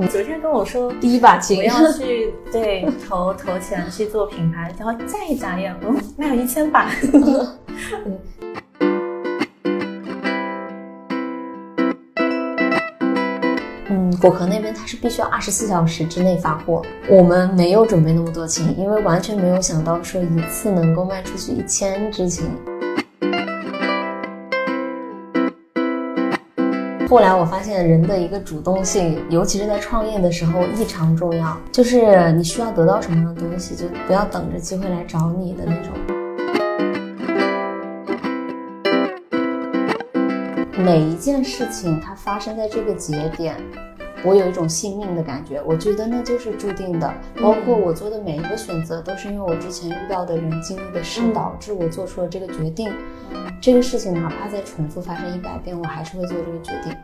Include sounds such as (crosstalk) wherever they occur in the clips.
你昨天跟我说第一把琴我要去对 (laughs) 投投钱去做品牌，然后再一眨眼，嗯，那有一千把。(laughs) 嗯，果壳那边它是必须要二十四小时之内发货，我们没有准备那么多琴，因为完全没有想到说一次能够卖出去一千支琴。后来我发现人的一个主动性，尤其是在创业的时候异常重要，就是你需要得到什么样的东西，就不要等着机会来找你的那种。每一件事情它发生在这个节点，我有一种信命的感觉，我觉得那就是注定的。包括我做的每一个选择，都是因为我之前遇到的人经历的事导致我做出了这个决定。这个事情哪怕再重复发生一百遍，我还是会做这个决定。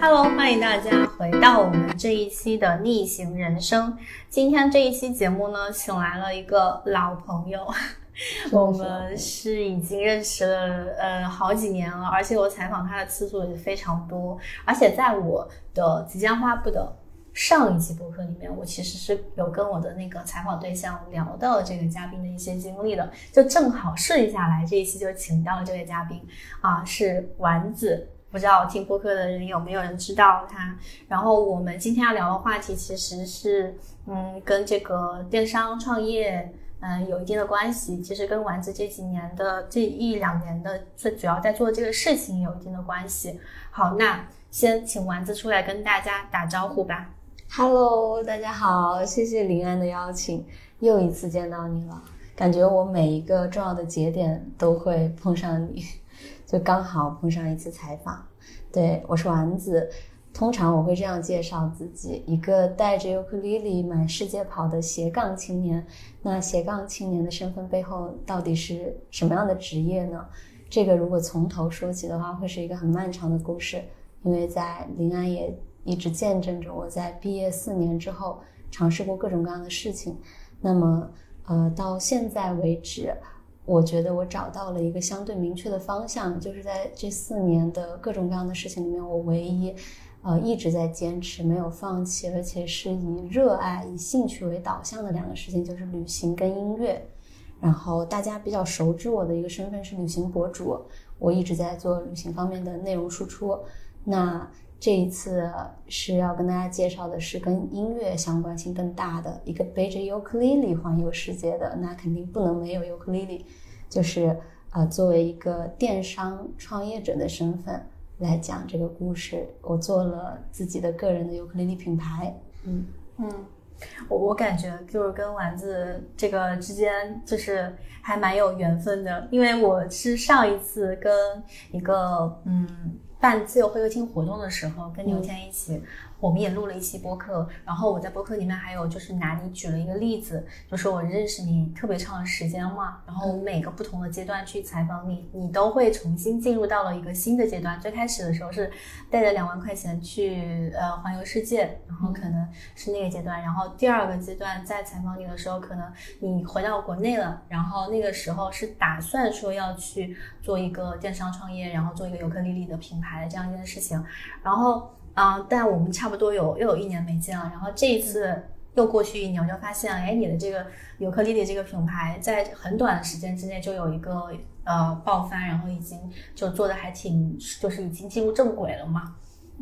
Hello，欢迎大家回到我们这一期的逆行人生。今天这一期节目呢，请来了一个老朋友，(laughs) 我们是已经认识了呃好几年了，而且我采访他的次数也非常多，而且在我的即将发布的上一期播客里面，我其实是有跟我的那个采访对象聊到这个嘉宾的一些经历的，就正好顺下来这一期就请到了这位嘉宾啊，是丸子。不知道听播客的人有没有人知道他？然后我们今天要聊的话题其实是，嗯，跟这个电商创业，嗯，有一定的关系。其实跟丸子这几年的这一两年的最主要在做这个事情有一定的关系。好，那先请丸子出来跟大家打招呼吧。Hello，大家好，谢谢林安的邀请，又一次见到你了，感觉我每一个重要的节点都会碰上你，就刚好碰上一次采访。对，我是丸子，通常我会这样介绍自己：一个带着尤克里里满世界跑的斜杠青年。那斜杠青年的身份背后到底是什么样的职业呢？这个如果从头说起的话，会是一个很漫长的故事，因为在临安也一直见证着我在毕业四年之后尝试过各种各样的事情。那么，呃，到现在为止。我觉得我找到了一个相对明确的方向，就是在这四年的各种各样的事情里面，我唯一，呃，一直在坚持，没有放弃，而且是以热爱、以兴趣为导向的两个事情，就是旅行跟音乐。然后大家比较熟知我的一个身份是旅行博主，我一直在做旅行方面的内容输出。那这一次是要跟大家介绍的是跟音乐相关性更大的一个背着尤克里里环游世界的，那肯定不能没有尤克里里，就是呃作为一个电商创业者的身份来讲这个故事，我做了自己的个人的尤克里里品牌，嗯嗯。我我感觉就是跟丸子这个之间就是还蛮有缘分的，因为我是上一次跟一个嗯办自由会客厅活动的时候，跟牛谦一起，我们也录了一期播客，然后我在播客里面还有就是拿你举了一个例子，就是我认识你特别长的时间嘛，然后我每个不同的阶段去采访你，你都会重新进入到了一个新的阶段。最开始的时候是带着两万块钱去呃环游世界，然后可能是那个阶段，然后第二个阶段在采访你的时候，可能你回到国内了，然后那个时候是打算说要去做一个电商创业，然后做一个尤克里里的品牌这样一件事情，然后。啊、呃，但我们差不多有又有一年没见了，然后这一次又过去一年，我就发现，哎，你的这个尤克里里这个品牌在很短的时间之内就有一个呃爆发，然后已经就做的还挺，就是已经进入正轨了嘛。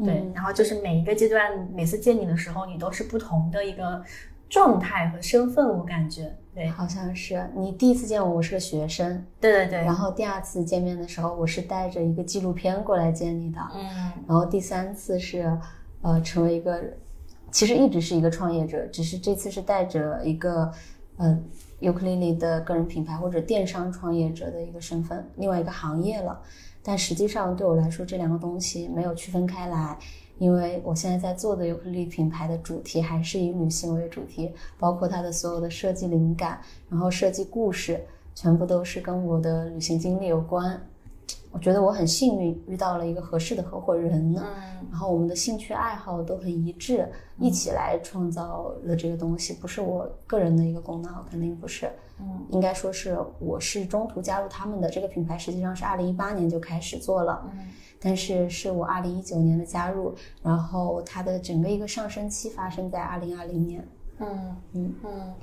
对，嗯然后就是每一个阶段，每次见你的时候，你都是不同的一个状态和身份，我感觉。对，好像是你第一次见我，我是个学生，对对对，然后第二次见面的时候，我是带着一个纪录片过来见你的，嗯。然后第三次是，呃，成为一个，其实一直是一个创业者，只是这次是带着一个，呃，尤克里里的个人品牌或者电商创业者的一个身份，另外一个行业了。但实际上对我来说，这两个东西没有区分开来，因为我现在在做的尤克里里品牌的主题还是以女性为主题，包括它的所有的设计灵感，然后设计故事，全部都是跟我的旅行经历有关。我觉得我很幸运遇到了一个合适的合伙人，嗯然后我们的兴趣爱好都很一致，一起来创造了这个东西，不是我个人的一个功劳，肯定不是。嗯应该说是我是中途加入他们的这个品牌，实际上是二零一八年就开始做了，嗯但是是我二零一九年的加入，然后它的整个一个上升期发生在二零二零年。嗯嗯嗯，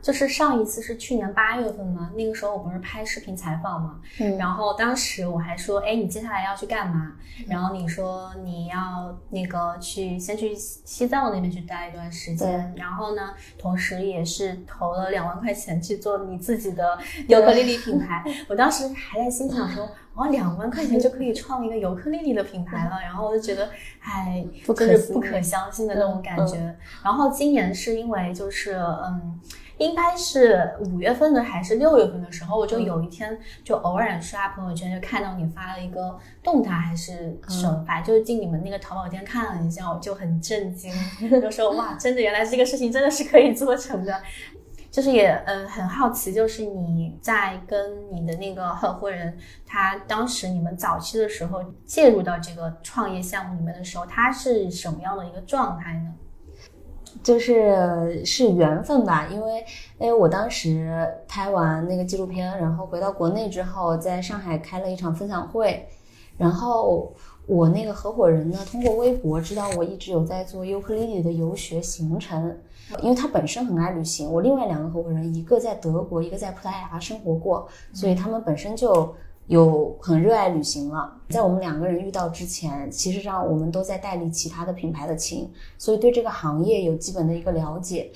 就是上一次是去年八月份嘛，那个时候我不是拍视频采访嘛，嗯然后当时我还说，哎，你接下来要去干嘛？然后你说你要那个去先去西藏那边去待一段时间，然后呢，同时也是投了两万块钱去做你自己的尤克里里品牌。(laughs) 我当时还在心想说，哦，两万块钱就可以创一个尤克里里的品牌了，然后我就觉得，哎，不可就是不可相信的那种感觉。嗯然后今年是因为就是嗯。应该是五月份的还是六月份的时候，我就有一天就偶然刷朋友圈，就看到你发了一个动态还是什么，反正就是进你们那个淘宝店看了一下，我就很震惊，(laughs) 就说哇，真的原来这个事情真的是可以做成的。就是也嗯很好奇，就是你在跟你的那个合伙人，他当时你们早期的时候介入到这个创业项目里面的时候，他是什么样的一个状态呢？就是是缘分吧，因为因为我当时拍完那个纪录片，然后回到国内之后，在上海开了一场分享会，然后我那个合伙人呢，通过微博知道我一直有在做尤克里里的游学行程，因为他本身很爱旅行，我另外两个合伙人，一个在德国，一个在葡萄牙生活过，所以他们本身就。有很热爱旅行了，在我们两个人遇到之前，其实上我们都在代理其他的品牌的琴，所以对这个行业有基本的一个了解。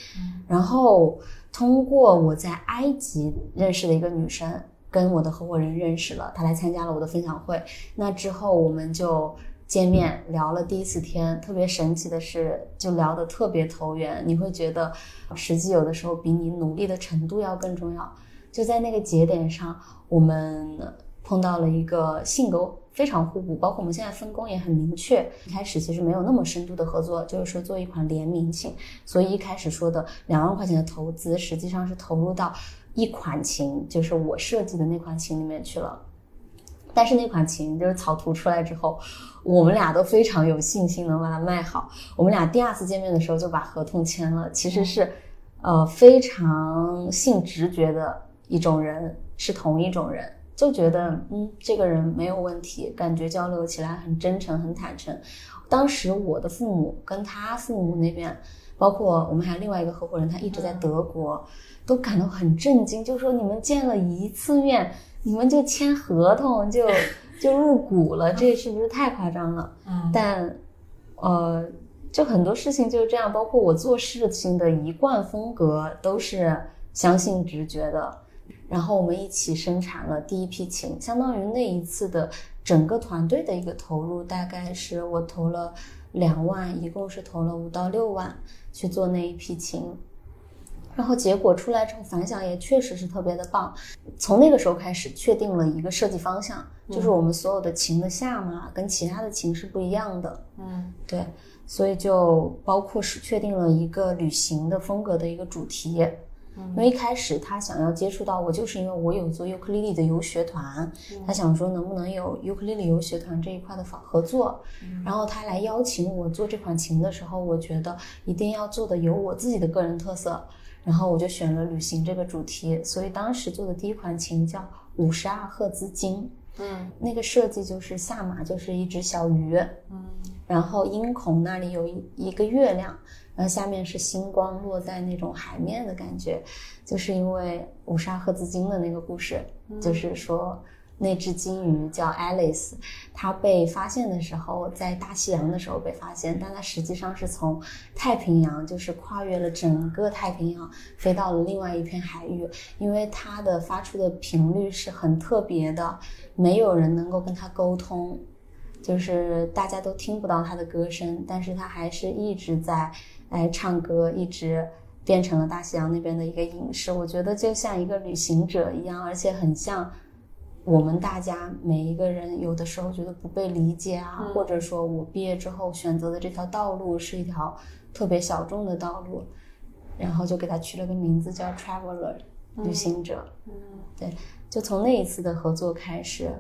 然后通过我在埃及认识的一个女生，跟我的合伙人认识了，她来参加了我的分享会。那之后我们就见面聊了第一次天，特别神奇的是，就聊得特别投缘。你会觉得，实际有的时候比你努力的程度要更重要。就在那个节点上，我们。碰到了一个性格非常互补，包括我们现在分工也很明确。一开始其实没有那么深度的合作，就是说做一款联名琴，所以一开始说的两万块钱的投资，实际上是投入到一款琴，就是我设计的那款琴里面去了。但是那款琴就是草图出来之后，我们俩都非常有信心能把它卖好。我们俩第二次见面的时候就把合同签了，其实是，呃，非常信直觉的一种人，是同一种人。就觉得嗯，这个人没有问题，感觉交流起来很真诚、很坦诚。当时我的父母跟他父母那边，包括我们还有另外一个合伙人，他一直在德国，都感到很震惊，就说你们见了一次面，你们就签合同就 (laughs) 就入股了，这是不是太夸张了？嗯，但呃，就很多事情就是这样，包括我做事情的一贯风格都是相信直觉的。然后我们一起生产了第一批琴，相当于那一次的整个团队的一个投入，大概是我投了两万，一共是投了五到六万去做那一批琴。然后结果出来之后，反响也确实是特别的棒。从那个时候开始，确定了一个设计方向，就是我们所有的琴的下码跟其他的琴是不一样的。嗯，对，所以就包括是确定了一个旅行的风格的一个主题。因为一开始他想要接触到我，就是因为我有做尤克里里的游学团，他想说能不能有尤克里里游学团这一块的合作，然后他来邀请我做这款琴的时候，我觉得一定要做的有我自己的个人特色，然后我就选了旅行这个主题，所以当时做的第一款琴叫五十二赫兹金，嗯。那个设计就是下马就是一只小鱼，嗯然后音孔那里有一一个月亮，然后下面是星光落在那种海面的感觉，就是因为五十二赫兹金的那个故事，就是说那只金鱼叫 Alice，它被发现的时候在大西洋的时候被发现，但它实际上是从太平洋，就是跨越了整个太平洋，飞到了另外一片海域，因为它的发出的频率是很特别的，没有人能够跟它沟通。就是大家都听不到它的歌声，但是它还是一直在哎唱歌，一直变成了大西洋那边的一个隐士。我觉得就像一个旅行者一样，而且很像我们大家每一个人，有的时候觉得不被理解啊，或者说我毕业之后选择的这条道路是一条特别小众的道路，然后就给他取了个名字叫 Traveler，旅行者。嗯对，就从那一次的合作开始。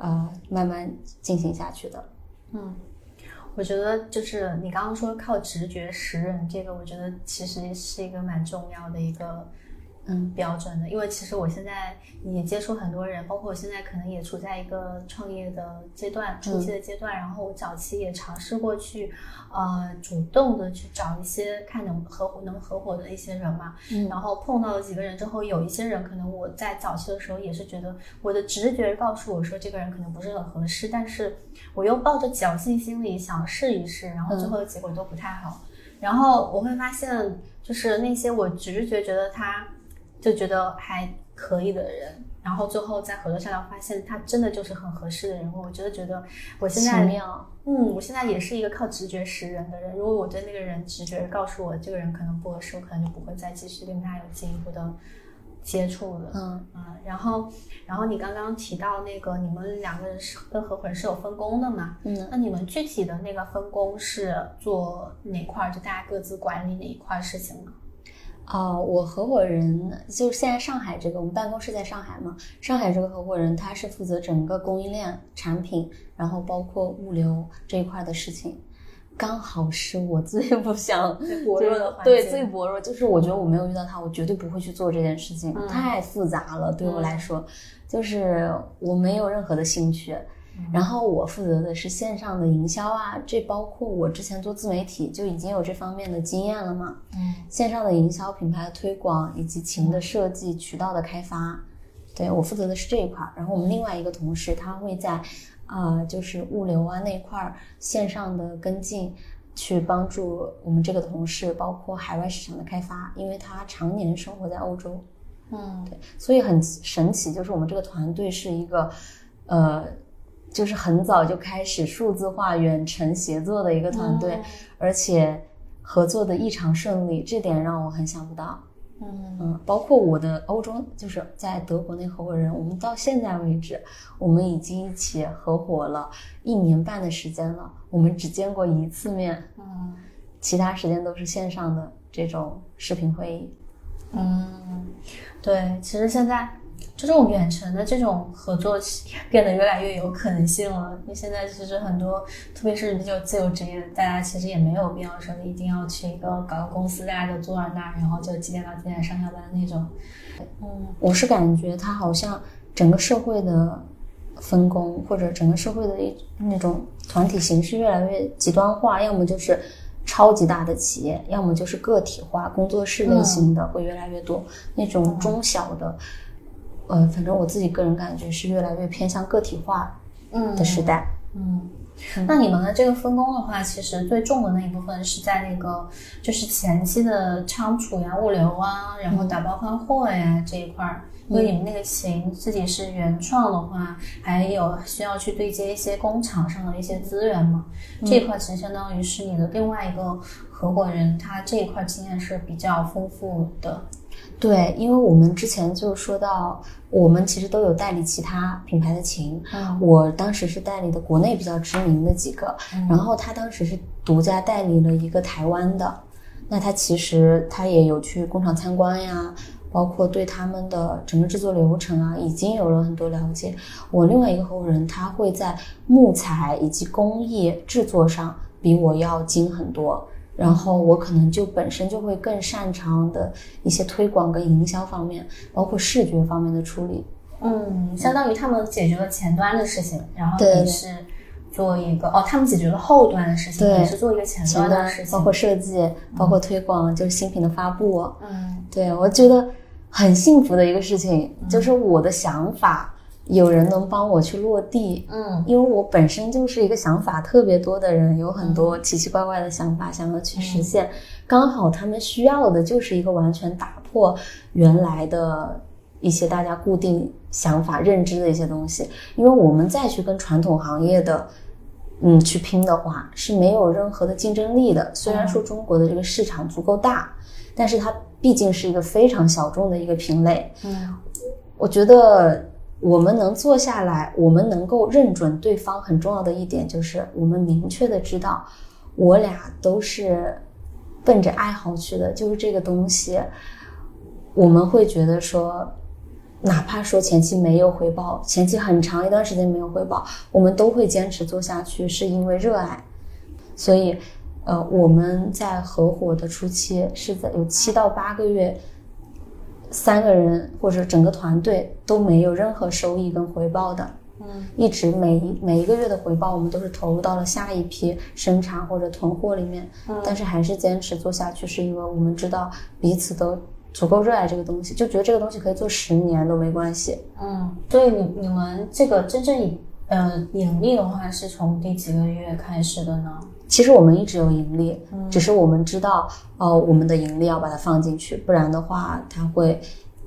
呃慢慢进行下去的。嗯，我觉得就是你刚刚说靠直觉识人，这个我觉得其实是一个蛮重要的一个嗯。标准的，因为其实我现在也接触很多人，包括我现在可能也处在一个创业的阶段，初期的阶段，然后我早期也尝试过去呃主动的去找一些看能合伙能合伙的一些人嘛，嗯。然后碰到了几个人之后，有一些人可能我在早期的时候也是觉得我的直觉告诉我说这个人可能不是很合适，但是我又抱着侥幸心理想试一试，然后最后的结果都不太好。然后我会发现，就是那些我直觉觉得他就觉得还可以的人，然后最后在合作下来发现他真的就是很合适的人，我觉得觉得我现在，嗯，我现在也是一个靠直觉识人的人。如果我对那个人直觉告诉我这个人可能不合适，我可能就不会再继续跟他有进一步的接触了。嗯嗯，然后，然后你刚刚提到那个你们两个人是跟合伙人是有分工的嘛？嗯那你们具体的那个分工是做哪块儿？就大家各自管理哪一块儿事情呢？哦，我合伙人就是现在上海这个，我们办公室在上海嘛。上海这个合伙人他是负责整个供应链、产品，然后包括物流这一块的事情。刚好是我最 (laughs) 不想最薄弱的环对最薄弱，就是我觉得我没有遇到他，我绝对不会去做这件事情，嗯太复杂了，对我嗯来说，就是我没有任何的兴趣。然后我负责的是线上的营销啊，这包括我之前做自媒体就已经有这方面的经验了嘛。嗯线上的营销、品牌的推广以及琴的设计、渠道的开发，对我负责的是这一块儿。然后我们另外一个同事他会在，呃，就是物流啊那块儿线上的跟进，去帮助我们这个同事，包括海外市场的开发，因为他常年生活在欧洲，嗯对所以很神奇，就是我们这个团队是一个，呃，就是很早就开始数字化远程协作的一个团队，嗯而且合作的异常顺利，这点让我很想不到。嗯嗯，包括我的欧洲，就是在德国那合伙人，我们到现在为止，我们已经一起合伙了一年半的时间了，我们只见过一次面，嗯其他时间都是线上的这种视频会议。嗯，对，其实现在这种远程的这种合作变得越来越有可能性了。因为现在其实很多，特别是比较自由职业的，大家其实也没有必要说一定要去一个搞个公司，大家就坐在那儿，然后就几点到几点上下班那种。嗯我是感觉它好像整个社会的分工，或者整个社会的一那种团体形式越来越极端化，要么就是超级大的企业，要么就是个体化工作室类型的会越来越多，那种中小的，呃，反正我自己个人感觉是越来越偏向个体化嗯的时代。嗯，那你们的这个分工的话，其实最重的那一部分是在那个就是前期的仓储呀、物流啊，然后打包发货呀这一块儿。因为你们那个琴自己是原创的话，还有需要去对接一些工厂上的一些资源嘛，这一块其实相当于是你的另外一个合伙人，他这一块经验是比较丰富的。对，因为我们之前就说到，我们其实都有代理其他品牌的琴，嗯我当时是代理的国内比较知名的几个，然后他当时是独家代理了一个台湾的，那他其实他也有去工厂参观呀，包括对他们的整个制作流程啊，已经有了很多了解。我另外一个合伙人，他会在木材以及工艺制作上比我要精很多。然后我可能就本身就会更擅长的一些推广跟营销方面，包括视觉方面的处理。嗯，相当于他们解决了前端的事情，然后你是做一个哦，他们解决了后端的事情，对你是做一个前端的事情，包括设计，包括推广，就是新品的发布。嗯对我觉得很幸福的一个事情，就是我的想法有人能帮我去落地。嗯因为我本身就是一个想法特别多的人，有很多奇奇怪怪的想法想要去实现，刚好他们需要的就是一个完全打破原来的一些大家固定想法、认知的一些东西。因为我们再去跟传统行业的嗯去拼的话，是没有任何的竞争力的。虽然说中国的这个市场足够大，但是它毕竟是一个非常小众的一个品类。嗯我觉得我们能坐下来，我们能够认准对方，很重要的一点就是我们明确的知道，我俩都是奔着爱好去的，就是这个东西，我们会觉得说，哪怕说前期没有回报，前期很长一段时间没有回报，我们都会坚持做下去，是因为热爱。所以，呃，我们在合伙的初期是在有七到八个月，三个人或者整个团队都没有任何收益跟回报的。嗯，一直每一每一个月的回报，我们都是投入到了下一批生产或者囤货里面。嗯但是还是坚持做下去，是因为我们知道彼此都足够热爱这个东西，就觉得这个东西可以做十年都没关系。嗯，所以你你们这个真正以呃盈利的话，是从第几个月开始的呢？其实我们一直有盈利，嗯只是我们知道，呃，我们的盈利要把它放进去，不然的话，它会，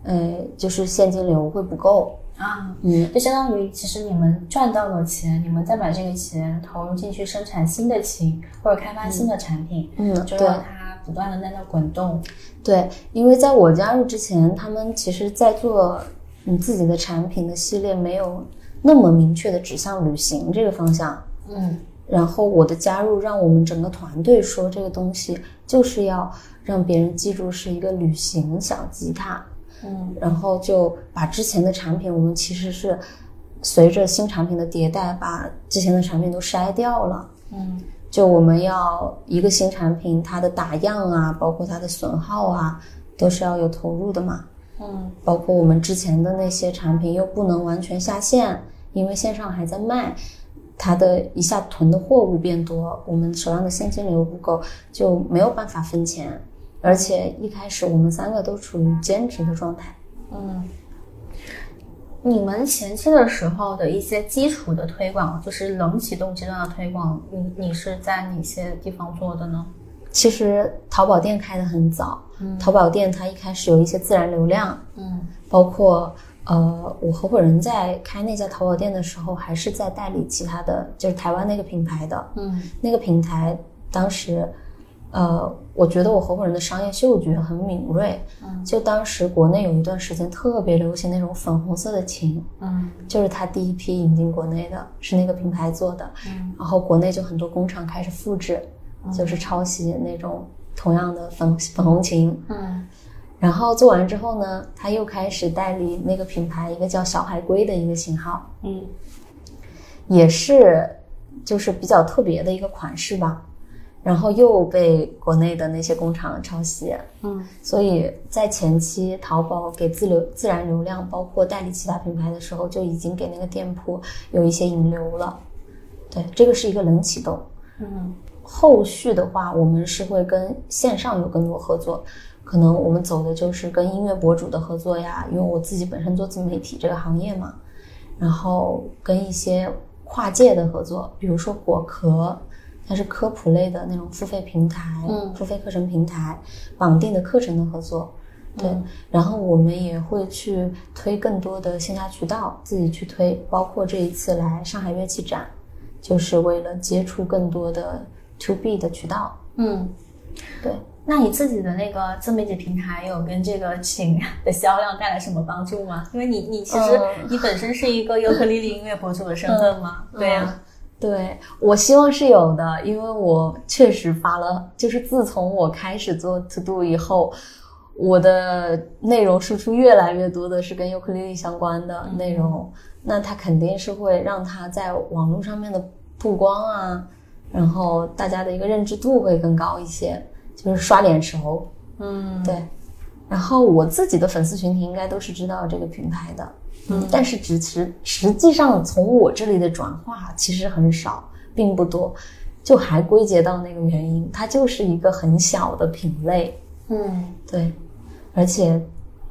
呃，就是现金流会不够。啊，嗯，就相当于其实你们赚到了钱，你们再把这个钱投入进去生产新的琴或者开发新的产品，嗯对就让它不断的在那滚动。对，因为在我加入之前，他们其实在做你自己的产品的系列，没有那么明确的指向旅行这个方向。嗯然后我的加入让我们整个团队说这个东西就是要让别人记住是一个旅行小吉他，嗯然后就把之前的产品，我们其实是随着新产品的迭代，把之前的产品都筛掉了。嗯就我们要一个新产品，它的打样啊，包括它的损耗啊，都是要有投入的嘛。嗯包括我们之前的那些产品又不能完全下线，因为线上还在卖，它的一下囤的货物变多，我们手上的现金流不够，就没有办法分钱。而且一开始我们三个都处于兼职的状态。嗯。你们前期的时候的一些基础的推广，就是冷启动阶段的推广，你你是在哪些地方做的呢？其实淘宝店开的很早，淘宝店它一开始有一些自然流量，嗯包括呃，我合伙人在开那家淘宝店的时候，还是在代理其他的，就是台湾那个品牌的。嗯那个平台当时，呃，我觉得我合伙人的商业嗅觉很敏锐。嗯就当时国内有一段时间特别流行那种粉红色的琴，嗯就是他第一批引进国内的，是那个品牌做的。嗯然后国内就很多工厂开始复制，就是抄袭那种同样的粉粉红琴。嗯然后做完之后呢，他又开始代理那个品牌一个叫小海龟的一个型号，嗯也是就是比较特别的一个款式吧。然后又被国内的那些工厂抄袭，嗯所以在前期淘宝给自流自然流量，包括代理其他品牌的时候，就已经给那个店铺有一些引流了。对，这个是一个冷启动。嗯后续的话，我们是会跟线上有更多合作，可能我们走的就是跟音乐博主的合作呀，因为我自己本身做自媒体这个行业嘛，然后跟一些跨界的合作，比如说果壳，它是科普类的那种付费平台，嗯付费课程平台，绑定的课程的合作。对，然后我们也会去推更多的线下渠道，自己去推，包括这一次来上海乐器展，就是为了接触更多的 to B 的渠道。嗯。对，那你自己的那个自媒体平台有跟这个琴的销量带来什么帮助吗？因为你你其实嗯。你本身是一个尤克里里音乐博主的身份嘛，对呀、嗯。对我希望是有的，因为我确实发了，就是自从我开始做 To Do 以后，我的内容输出越来越多的是跟尤克里里相关的内容，那它肯定是会让它在网络上面的曝光啊，然后大家的一个认知度会更高一些，就是刷脸熟，嗯，对。然后我自己的粉丝群体应该都是知道这个品牌的，嗯，但是只实实际上从我这里的转化其实很少，并不多，就还归结到那个原因，它就是一个很小的品类，嗯对，而且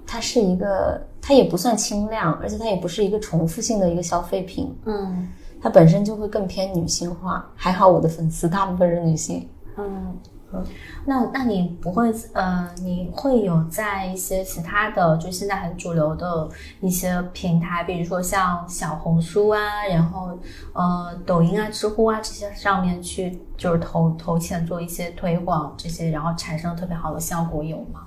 它是一个，它也不算轻量，而且它也不是一个重复性的一个消费品，嗯它本身就会更偏女性化。还好我的粉丝大部分是女性，嗯。那那你不会呃，你会有在一些其他的就现在很主流的一些平台，比如说像小红书啊，然后呃抖音啊、知乎啊这些上面去就是投投钱做一些推广这些，然后产生特别好的效果有吗？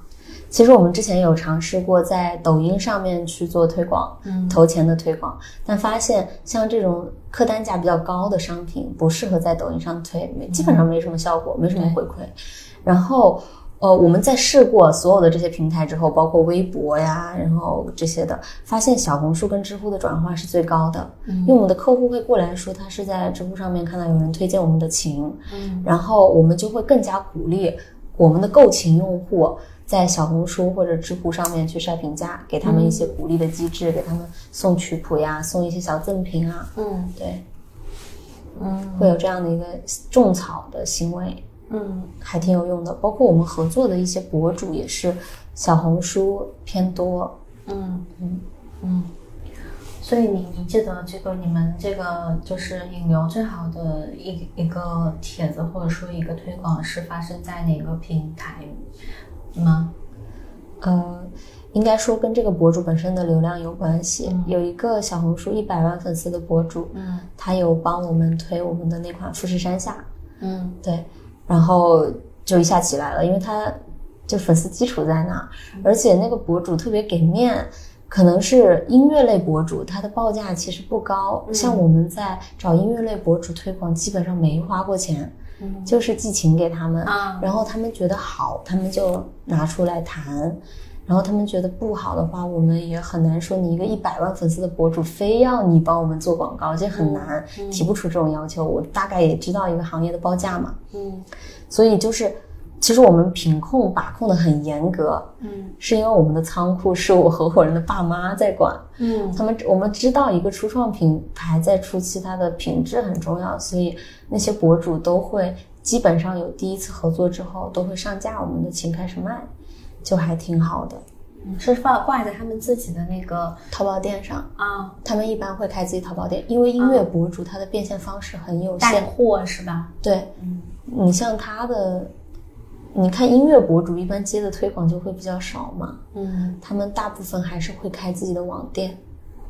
其实我们之前有尝试过在抖音上面去做推广，嗯投钱的推广，但发现像这种客单价比较高的商品不适合在抖音上推，没基本上没什么效果，没什么回馈。然后，呃，我们在试过所有的这些平台之后，包括微博呀，然后这些的，发现小红书跟知乎的转化是最高的。嗯，因为我们的客户会过来说，他是在知乎上面看到有人推荐我们的琴，嗯，然后我们就会更加鼓励我们的购琴用户在小红书或者知乎上面去晒评价，给他们一些鼓励的机制，给他们送曲谱呀，送一些小赠品啊。嗯，对，嗯会有这样的一个种草的行为。嗯还挺有用的。包括我们合作的一些博主也是小红书偏多。嗯嗯嗯。所以你你记得这个你们这个就是引流最好的一一个帖子或者说一个推广是发生在哪个平台吗？呃，应该说跟这个博主本身的流量有关系。嗯有一个小红书一百万粉丝的博主，嗯他有帮我们推我们的那款富士山下，嗯对，然后就一下起来了，因为他就粉丝基础在那，而且那个博主特别给面。可能是音乐类博主，他的报价其实不高。像我们在找音乐类博主推广，基本上没花过钱，嗯。就是寄情给他们，啊。然后他们觉得好，他们就拿出来谈。然后他们觉得不好的话，我们也很难说你一个一百万粉丝的博主非要你帮我们做广告，这很难，提不出这种要求。我大概也知道一个行业的报价嘛，嗯。所以就是，其实我们品控把控的很严格，嗯。是因为我们的仓库是我合伙人的爸妈在管，嗯。他们我们知道一个初创品牌在初期它的品质很重要，所以那些博主都会基本上有第一次合作之后都会上架我们的琴开始卖，就还挺好的。嗯，是放挂在他们自己的那个淘宝店上，啊。他们一般会开自己淘宝店，因为音乐博主他的变现方式很有带。货是吧？对，嗯。你像他的，你看音乐博主一般接的推广就会比较少嘛，嗯。他们大部分还是会开自己的网店。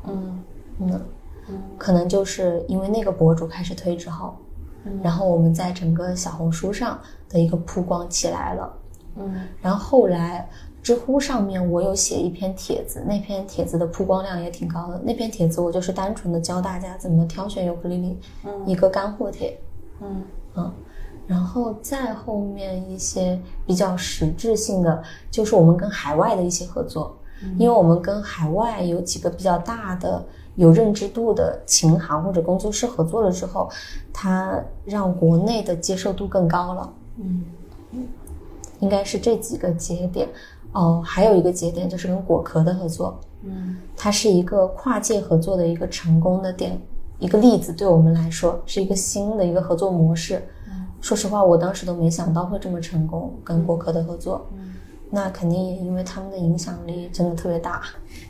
嗯。嗯，嗯。可能就是因为那个博主开始推之后，嗯。然后我们在整个小红书上的一个曝光起来了。嗯。然后后来知乎上面我有写一篇帖子，那篇帖子的曝光量也挺高的。那篇帖子我就是单纯的教大家怎么挑选尤克里里，嗯。一个干货帖。嗯。嗯，然后再后面一些比较实质性的，就是我们跟海外的一些合作，因为我们跟海外有几个比较大的、有认知度的琴行或者工作室合作了之后，它让国内的接受度更高了。嗯应该是这几个节点。哦，还有一个节点就是跟果壳的合作，嗯它是一个跨界合作的一个成功的点，一个例子，对我们来说是一个新的一个合作模式。说实话，我当时都没想到会这么成功，跟果壳的合作。那肯定也因为他们的影响力真的特别大。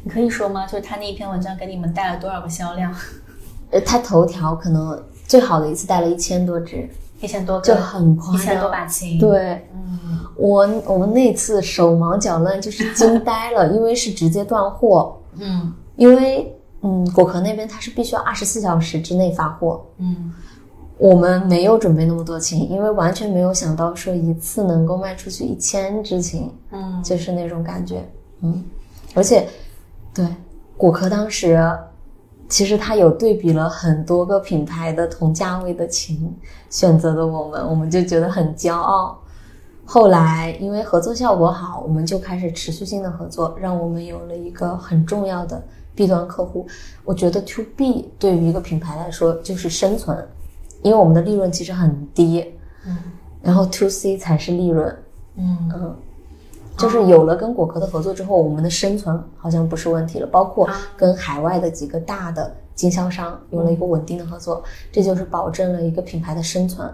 你可以说吗？就是他那一篇文章给你们带了多少个销量？(laughs) 呃，他头条可能最好的一次带了一千多只，一千多个，就很夸张。一千多把琴。，对，嗯我我们那次手忙脚乱，就是惊呆了，因为是直接断货，(laughs) 嗯因为嗯，果壳那边它是必须要二十四小时之内发货，嗯我们没有准备那么多琴，因为完全没有想到说一次能够卖出去一千支琴，嗯就是那种感觉，嗯，而且对果壳当时其实它有对比了很多个品牌的同价位的琴，选择的我们，我们就觉得很骄傲。后来因为合作效果好，我们就开始持续性的合作，让我们有了一个很重要的 B 端客户。我觉得 To B 对于一个品牌来说就是生存，因为我们的利润其实很低，嗯。然后 To C 才是利润，嗯。嗯，就是有了跟果壳的合作之后，我们的生存好像不是问题了，包括跟海外的几个大的经销商有了一个稳定的合作，这就是保证了一个品牌的生存。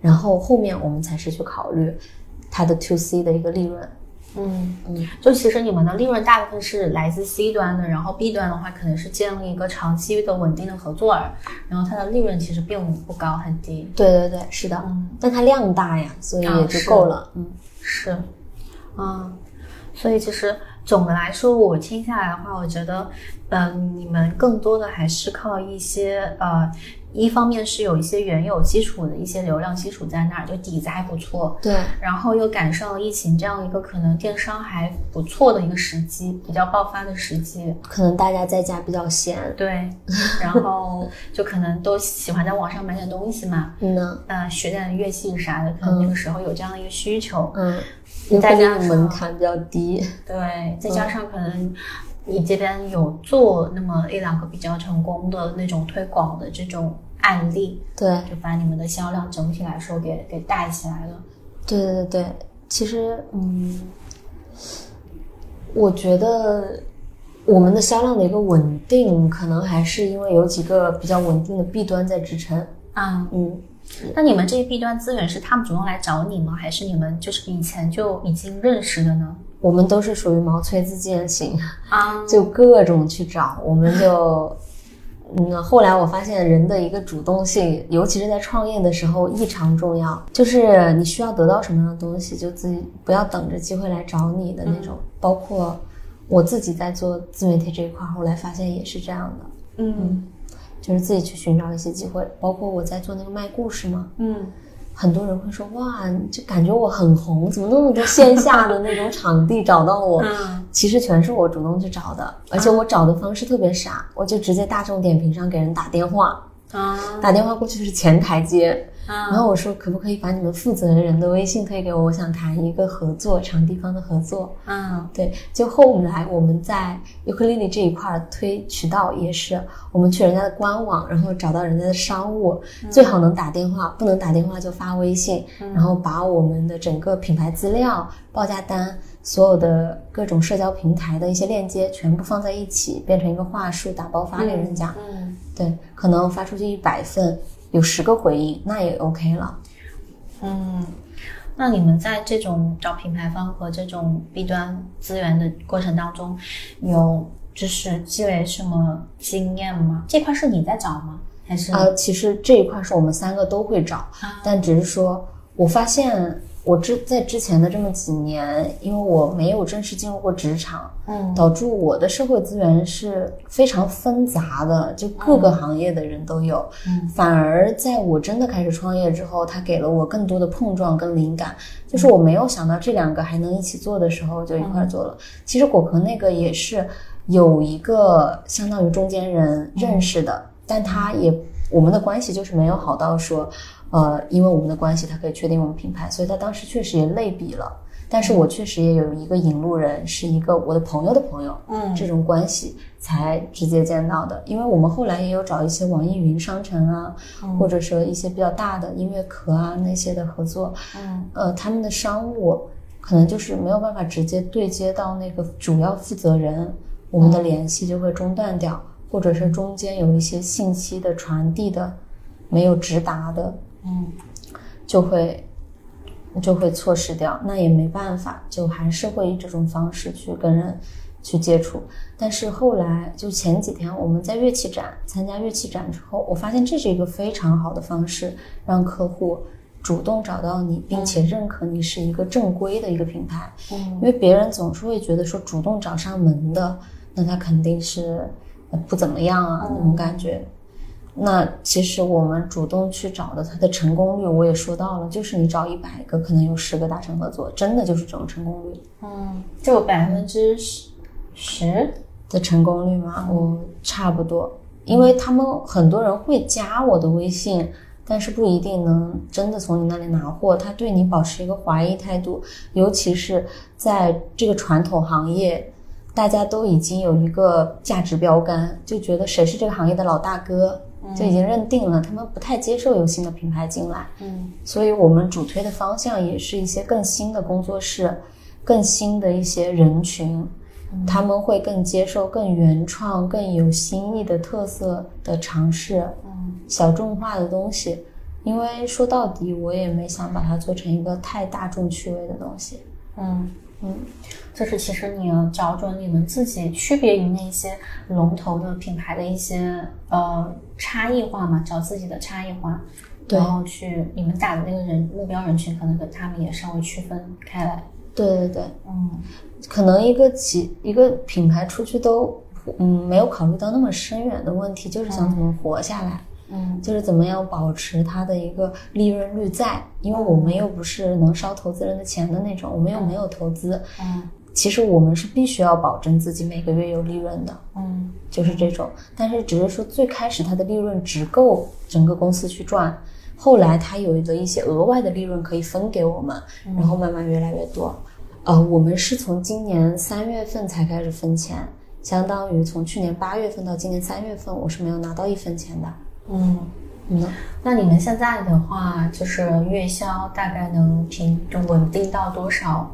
然后后面我们才是去考虑它的 To C 的一个利润。嗯嗯，就其实你们的利润大部分是来自 C 端的，然后 B 端的话可能是建立一个长期的稳定的合作，然后它的利润其实并不高，很低。对对对，是的，嗯。但它量大呀，所以啊也就够了。嗯是，嗯，所以其实总的来说，我听下来的话，我觉得，嗯、你们更多的还是靠一些呃一方面是有一些原有基础的一些流量基础在那儿，就底子还不错，对，然后又赶上了疫情这样一个可能电商还不错的一个时机，比较爆发的时机。可能大家在家比较闲，对，(laughs) 然后就可能都喜欢在网上买点东西嘛，嗯呢，呃，学点乐器啥的，可能那个时候有这样的一个需求。嗯，再加上门槛比较低，对，再加上可能你这边有做那么一两个比较成功的那种推广的这种案例，对，就把你们的销量整体来说给给带起来了。对对对，其实嗯，我觉得我们的销量的一个稳定，可能还是因为有几个比较稳定的弊端在支撑。啊，嗯，那你们这些弊端资源是他们主动来找你吗？还是你们就是以前就已经认识的呢？我们都是属于毛遂自荐型，啊，就各种去找，我们就。嗯，后来我发现人的一个主动性，尤其是在创业的时候异常重要。就是你需要得到什么样的东西，就自己不要等着机会来找你的那种。包括我自己在做自媒体这一块，后来发现也是这样的，嗯就是自己去寻找一些机会。包括我在做那个卖故事嘛，嗯很多人会说哇，就感觉我很红，怎么那么多线下的那种场地找到我？嗯。其实全是我主动去找的，而且我找的方式特别傻，我就直接大众点评上给人打电话，啊。打电话过去是前台接，啊然后我说可不可以把你们负责人的微信推给我，我想谈一个合作，场地方的合作。啊。对，就后来我们在尤克里里这一块儿推渠道也是，我们去人家的官网，然后找到人家的商务，最好能打电话，不能打电话就发微信，然后把我们的整个品牌资料、报价单、所有的各种社交平台的一些链接全部放在一起，变成一个话术，打包发给人家。嗯。对，可能发出去一百份，有十个回应，那也 OK 了。嗯。那你们在这种找品牌方和这种 B 端资源的过程当中，有就是积累什么经验吗？这块是你在找吗？还是呃，其实这一块是我们三个都会找，啊但只是说我发现我之在之前的这么几年，因为我没有正式进入过职场，嗯导致我的社会资源是非常纷杂的，就各个行业的人都有。嗯反而在我真的开始创业之后，它给了我更多的碰撞跟灵感。就是我没有想到这两个还能一起做的时候，就一块儿做了。其实果壳那个也是有一个相当于中间人认识的，但他也我们的关系就是没有好到说，呃，因为我们的关系，他可以确定我们品牌，所以他当时确实也类比了。但是我确实也有一个引路人，是一个我的朋友的朋友，嗯这种关系才直接见到的。因为我们后来也有找一些网易云商城啊，或者说一些比较大的音乐壳啊那些的合作，嗯呃，他们的商务可能就是没有办法直接对接到那个主要负责人，我们的联系就会中断掉，或者是中间有一些信息的传递的没有直达的，嗯就会就会错失掉，那也没办法，就还是会以这种方式去跟人去接触。但是后来就前几天我们在乐器展参加乐器展之后，我发现这是一个非常好的方式，让客户主动找到你，并且认可你是一个正规的一个品牌。嗯因为别人总是会觉得说主动找上门的，那他肯定是呃不怎么样啊那种感觉。那其实我们主动去找的，它的成功率我也说到了，就是你找一百个，可能有十个达成合作，真的就是这种成功率嗯，就百分之十十，的成功率嘛，我差不多，因为他们很多人会加我的微信，但是不一定能真的从你那里拿货，他对你保持一个怀疑态度，尤其是在这个传统行业，大家都已经有一个价值标杆，就觉得谁是这个行业的老大哥，就已经认定了，他们不太接受有新的品牌进来。嗯所以我们主推的方向也是一些更新的工作室，更新的一些人群，他们会更接受更原创、更有新意的特色的尝试，嗯小众化的东西。因为说到底，我也没想把它做成一个太大众趣味的东西。嗯。嗯，就是其实你要找准你们自己区别于那些龙头的品牌的一些呃差异化嘛，找自己的差异化，然后去你们打的那个人目标人群可能跟他们也稍微区分开来。对对对，嗯可能一个企一个品牌出去都嗯没有考虑到那么深远的问题，就是想怎么活下来。嗯就是怎么样保持它的一个利润率在，因为我们又不是能烧投资人的钱的那种，我们又没有投资，嗯其实我们是必须要保证自己每个月有利润的，嗯就是这种。但是只是说最开始它的利润只够整个公司去赚，后来它有了一些额外的利润可以分给我们，然后慢慢越来越多。呃，我们是从今年三月份才开始分钱，相当于从去年八月份到今年三月份，我是没有拿到一分钱的。嗯。嗯，那你们现在的话，就是月销大概能平就稳定到多少，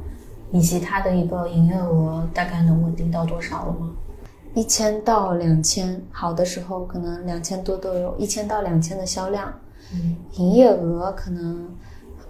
以及它的一个营业额大概能稳定到多少了吗？一千到两千，好的时候可能两千多都有，一千到两千的销量，嗯营业额可能，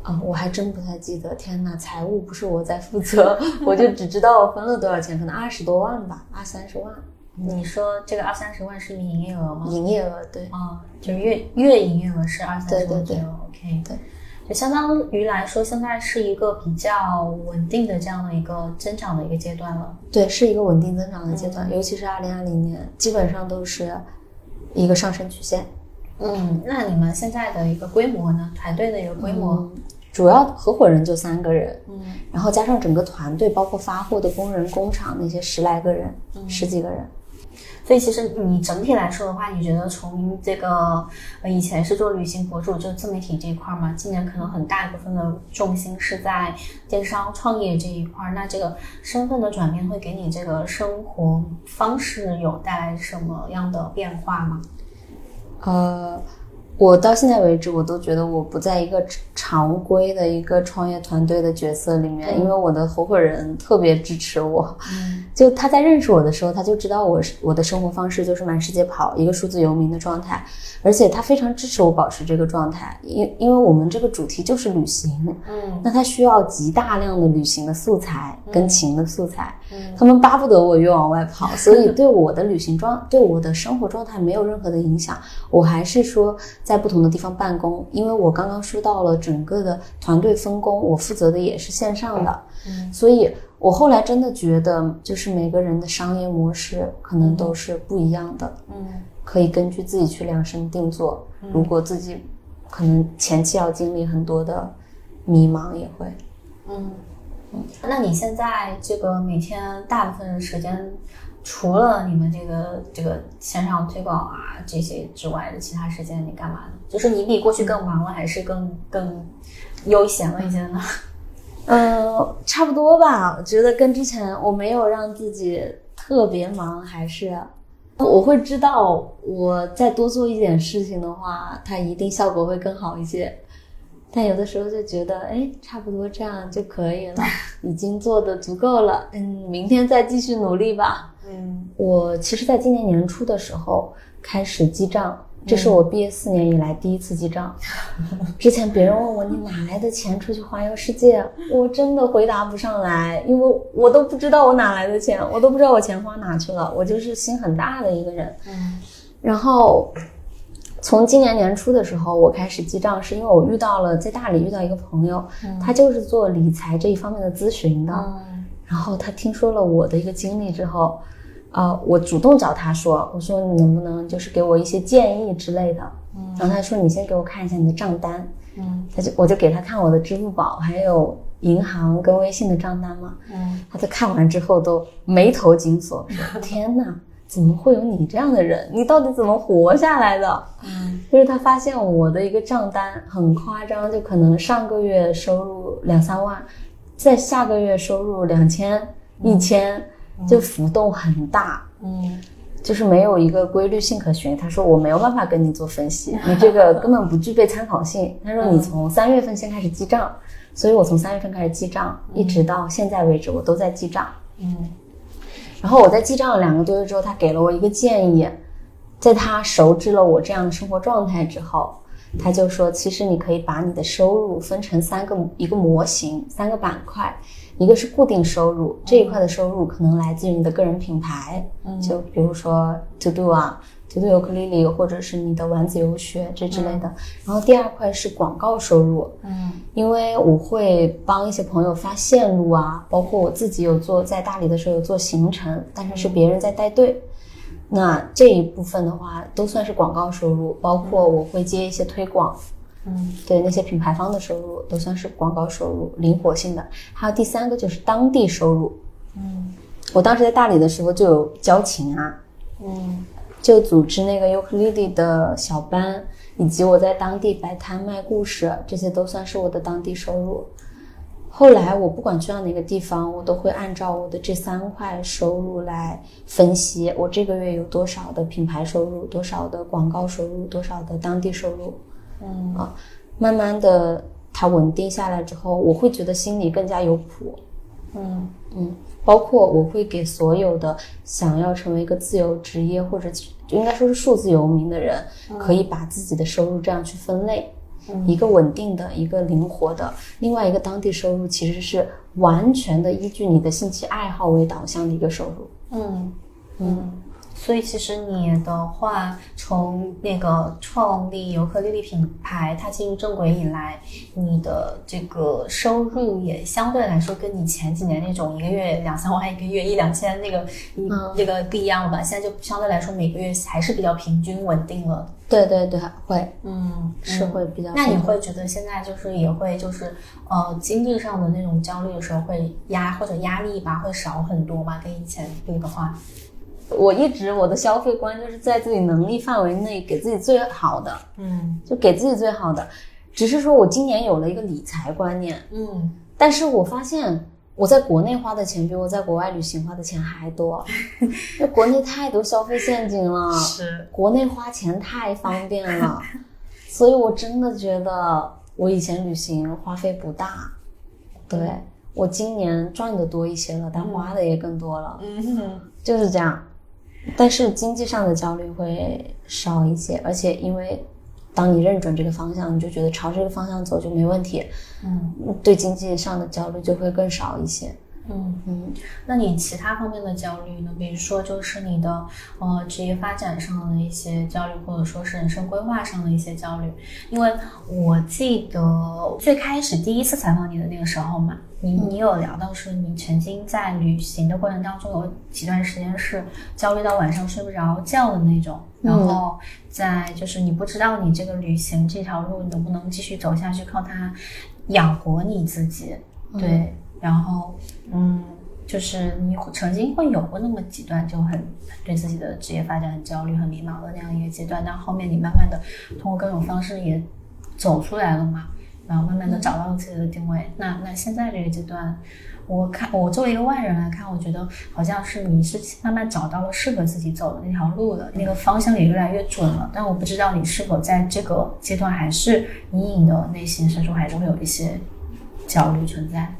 啊、我还真不太记得。天呐，财务不是我在负责，(laughs) 我就只知道我分了多少钱，可能二十多万吧，二三十万。你说这个二三十万是你营业额吗？营业额对，啊、就是月月营业额是二三十对对对万左右，OK，对，就相当于来说，现在是一个比较稳定的这样的一个增长的一个阶段了。对，是一个稳定增长的阶段，尤其是二零二零年，基本上都是一个上升曲线。嗯，那你们现在的一个规模呢？团队的一个规模？嗯主要合伙人就三个人，嗯然后加上整个团队，包括发货的工人、工厂那些十来个人、十几个人。所以其实你整体来说的话，你觉得从这个呃以前是做旅行博主，就自媒体这一块儿嘛，今年可能很大一部分的重心是在电商创业这一块儿。那这个身份的转变会给你这个生活方式有带来什么样的变化吗？呃，我到现在为止，我都觉得我不在一个常规的一个创业团队的角色里面，因为我的合伙人特别支持我。嗯。就他在认识我的时候，他就知道我是我的生活方式就是满世界跑，一个数字游民的状态，而且他非常支持我保持这个状态，因因为我们这个主题就是旅行，嗯。那他需要极大量的旅行的素材跟情的素材，嗯他们巴不得我越往外跑，(laughs) 所以对我的旅行状，(laughs) 对我的生活状态没有任何的影响。我还是说在不同的地方办公，因为我刚刚说到了整个的团队分工，我负责的也是线上的，嗯所以我后来真的觉得，就是每个人的商业模式可能都是不一样的，嗯可以根据自己去量身定做。如果自己可能前期要经历很多的迷茫，也会。嗯那你现在这个每天大部分时间，除了你们这个这个线上推广啊这些之外的其他时间，你干嘛呢？就是你比过去更忙了，还是更更悠闲了一些呢？呃，差不多吧。我觉得跟之前我没有让自己特别忙，还是我会知道，我再多做一点事情的话，它一定效果会更好一些。但有的时候就觉得，哎，差不多这样就可以了，已经做的足够了。嗯，明天再继续努力吧。嗯我其实，在今年年初的时候开始记账，这是我毕业四年以来第一次记账。(laughs) 之前别人问我你哪来的钱出去环游世界，我真的回答不上来，因为我都不知道我哪来的钱，我都不知道我钱花哪去了，我就是心很大的一个人。嗯然后从今年年初的时候，我开始记账，是因为我遇到了在大理遇到一个朋友，他就是做理财这一方面的咨询的。嗯然后他听说了我的一个经历之后，啊、我主动找他说，我说你能不能就是给我一些建议之类的。嗯然后他说你先给我看一下你的账单，嗯他就我就给他看我的支付宝还有银行跟微信的账单嘛。嗯他在看完之后都眉头紧锁，说 (laughs) 天哪，怎么会有你这样的人？你到底怎么活下来的？嗯就是他发现我的一个账单很夸张，就可能上个月收入两三万，在下个月收入两千、一千，就浮动很大，嗯就是没有一个规律性可循。他说我没有办法跟你做分析，(laughs) 你这个根本不具备参考性。他说你从三月份先开始记账，所以我从三月份开始记账，一直到现在为止我都在记账。嗯然后我在记账了两个多月之后，他给了我一个建议，在他熟知了我这样的生活状态之后，他就说，其实你可以把你的收入分成三个一个模型，三个板块，一个是固定收入，这一块的收入可能来自于你的个人品牌，就比如说 To Do 啊。To Do 尤克里里，或者是你的丸子游学这之类的。然后第二块是广告收入，嗯。因为我会帮一些朋友发线路啊，包括我自己有做在大理的时候有做行程，但是是别人在带队。那这一部分的话，都算是广告收入，包括我会接一些推广，嗯。对那些品牌方的收入都算是广告收入，灵活性的。还有第三个就是当地收入，嗯。我当时在大理的时候就有交情啊，嗯就组织那个尤克里里的小班，以及我在当地摆摊卖故事，这些都算是我的当地收入。后来我不管去到哪个地方，我都会按照我的这三块收入来分析，我这个月有多少的品牌收入，多少的广告收入，多少的当地收入。嗯啊，慢慢的它稳定下来之后，我会觉得心里更加有谱。嗯嗯，包括我会给所有的想要成为一个自由职业或者应该说是数字游民的人，可以把自己的收入这样去分类，一个稳定的，一个灵活的，另外一个当地收入其实是完全的依据你的兴趣爱好为导向的一个收入。嗯嗯。所以其实你的话，从那个创立尤克里里品牌，它进入正轨以来，你的这个收入也相对来说跟你前几年那种一个月两三万、一个月一两千那个一、那个不一样了吧？现在就相对来说每个月还是比较平均稳定了。对对对，会嗯，是会比较。那你会觉得现在就是也会就是呃经济上的那种焦虑的时候会压或者压力吧会少很多吗？跟以前比的话？我一直我的消费观就是在自己能力范围内给自己最好的，嗯。就给自己最好的。只是说我今年有了一个理财观念，嗯。但是我发现我在国内花的钱比我在国外旅行花的钱还多，(laughs) 那国内太多消费陷阱了，是。国内花钱太方便了，(laughs) 所以我真的觉得我以前旅行花费不大，对我今年赚的多一些了，但花的也更多了，嗯。就是这样。但是经济上的焦虑会少一些，而且因为当你认准这个方向，你就觉得朝这个方向走就没问题，嗯对经济上的焦虑就会更少一些。嗯。嗯，那你其他方面的焦虑呢？比如说，就是你的呃职业发展上的一些焦虑，或者说是人生规划上的一些焦虑。因为我记得最开始第一次采访你的那个时候嘛，你你有聊到说你曾经在旅行的过程当中有几段时间是焦虑到晚上睡不着觉的那种，然后在就是你不知道你这个旅行这条路能不能继续走下去，靠它养活你自己。对，然后嗯，就是你曾经会有过那么几段就很对自己的职业发展很焦虑、很迷茫的那样一个阶段，但后面你慢慢的通过各种方式也走出来了嘛，然后慢慢的找到了自己的定位。那那现在这个阶段，我看我作为一个外人来看，我觉得好像是你是慢慢找到了适合自己走的那条路的，那个方向也越来越准了。但我不知道你是否在这个阶段还是隐隐的内心深处还是会有一些焦虑存在。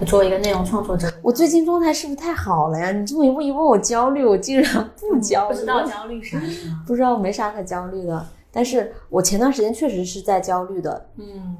就作为一个内容创作者，我最近状态是不是太好了呀？你这么一问一问我焦虑，我竟然不焦虑，不知道焦虑啥？不知道没啥可焦虑的。但是我前段时间确实是在焦虑的，嗯。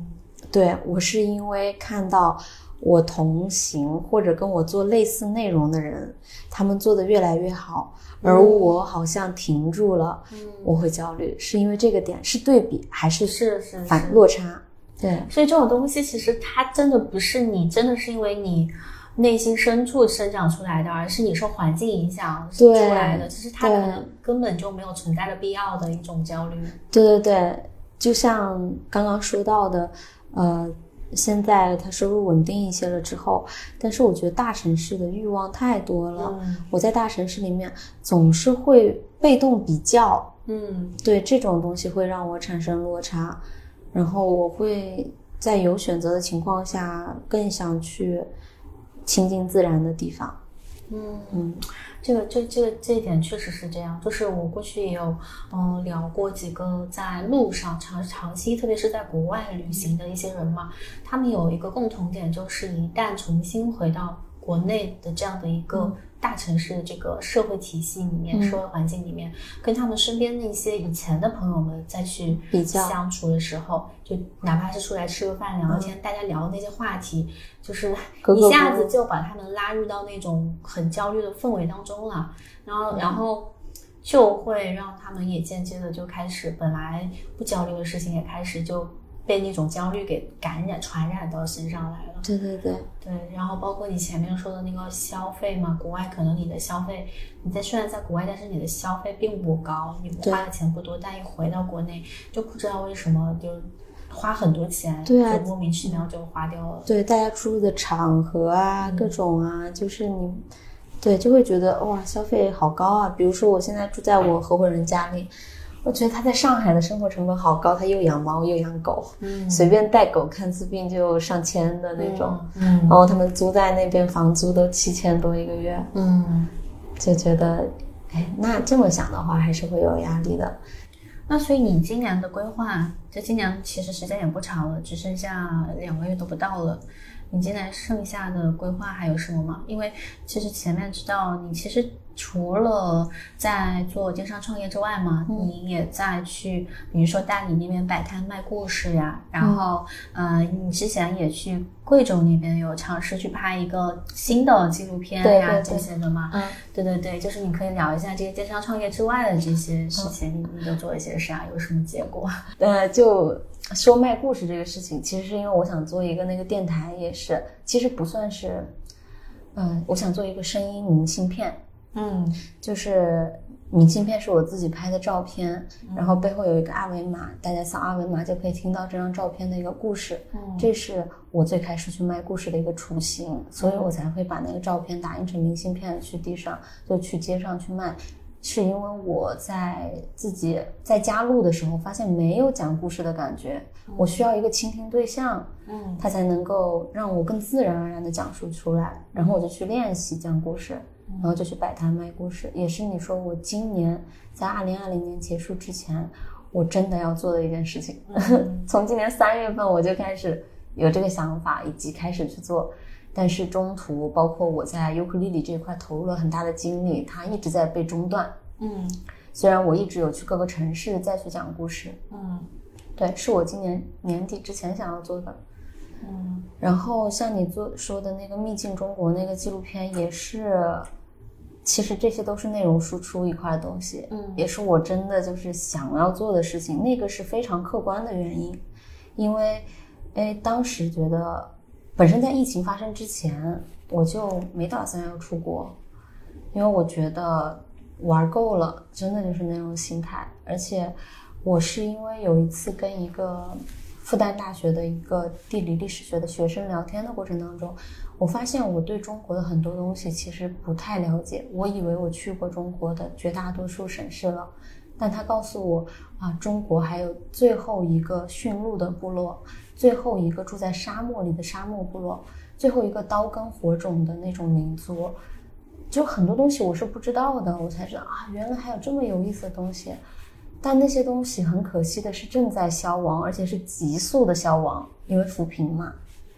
对我是因为看到我同行或者跟我做类似内容的人，他们做的越来越好，而我好像停住了，嗯，我会焦虑，是因为这个点是对比还是是是反是。落差？对，所以这种东西其实它真的不是你，真的是因为你内心深处生长出来的，而是你受环境影响出对来的。其实它对可能根本就没有存在的必要的一种焦虑。对对对，就像刚刚说到的，呃，现在他收入稳定一些了之后，但是我觉得大城市的欲望太多了，嗯我在大城市里面总是会被动比较，嗯对这种东西会让我产生落差，然后我会在有选择的情况下更想去亲近自然的地方。嗯。嗯这个这这个这一点确实是这样，就是我过去也有嗯、呃聊过几个在路上长长期，特别是在国外旅行的一些人嘛，他们有一个共同点，就是一旦重新回到国内的这样的一个大城市的这个社会体系里面、嗯。社会环境里面，跟他们身边那些以前的朋友们再去比较相处的时候，就哪怕是出来吃个饭聊聊天，大家聊的那些话题，就是一下子就把他们拉入到那种很焦虑的氛围当中了，然后然后就会让他们也间接的就开始本来不焦虑的事情也开始就被那种焦虑给感染、传染到身上来了。对对对，对，然后包括你前面说的那个消费嘛，国外可能你的消费，你在虽然在国外，但是你的消费并不高，你花的钱不多，但一回到国内就不知道为什么就花很多钱，对啊莫名其妙就花掉了。对大家出入的场合啊，各种啊，就是你，对，就会觉得哇，消费好高啊。比如说我现在住在我合伙人家里，我觉得他在上海的生活成本好高，他又养猫又养狗，嗯随便带狗看次病就上千的那种。嗯然后他们租在那边房租都七千多一个月，嗯。就觉得，哎，那这么想的话，还是会有压力的。那所以你今年的规划，就今年其实时间也不长了，只剩下两个月都不到了。你今年剩下的规划还有什么吗？因为其实前面知道你其实除了在做电商创业之外嘛，你也在去，比如说大理那边摆摊卖故事呀，然后、呃，你之前也去贵州那边有尝试去拍一个新的纪录片呀这些的嘛。嗯，对对对，就是你可以聊一下这些电商创业之外的这些事情，你你都做了些啥，有什么结果？呃，就说卖故事这个事情，其实是因为我想做一个那个电台，也是，其实不算是，嗯、我想做一个声音明信片，嗯就是明信片是我自己拍的照片，然后背后有一个二维码，大家扫二维码就可以听到这张照片的一个故事。嗯这是我最开始去卖故事的一个雏形，所以我才会把那个照片打印成明信片去地上，就去街上去卖。是因为我在自己在家录的时候，发现没有讲故事的感觉，我需要一个倾听对象，嗯他才能够让我更自然而然的讲述出来。然后我就去练习讲故事，然后就去摆摊卖故事，也是你说我今年在二零二零年结束之前，我真的要做的一件事情。(laughs) 从今年三月份我就开始有这个想法，以及开始去做。但是中途，包括我在尤克里里这一块投入了很大的精力，它一直在被中断。嗯虽然我一直有去各个城市再去讲故事，嗯对，是我今年年底之前想要做的。嗯然后像你做说的那个《秘境中国》那个纪录片，也是，其实这些都是内容输出一块东西，嗯也是我真的就是想要做的事情。那个是非常客观的原因，因为，哎，当时觉得，本身在疫情发生之前，我就没打算要出国，因为我觉得玩够了，真的就是那种心态。而且，我是因为有一次跟一个复旦大学的一个地理历史学的学生聊天的过程当中，我发现我对中国的很多东西其实不太了解。我以为我去过中国的绝大多数省市了，但他告诉我啊，中国还有最后一个驯鹿的部落，最后一个住在沙漠里的沙漠部落，最后一个刀耕火种的那种民族。就很多东西我是不知道的，我才知道啊，原来还有这么有意思的东西。但那些东西很可惜的是正在消亡，而且是急速的消亡，因为扶贫嘛，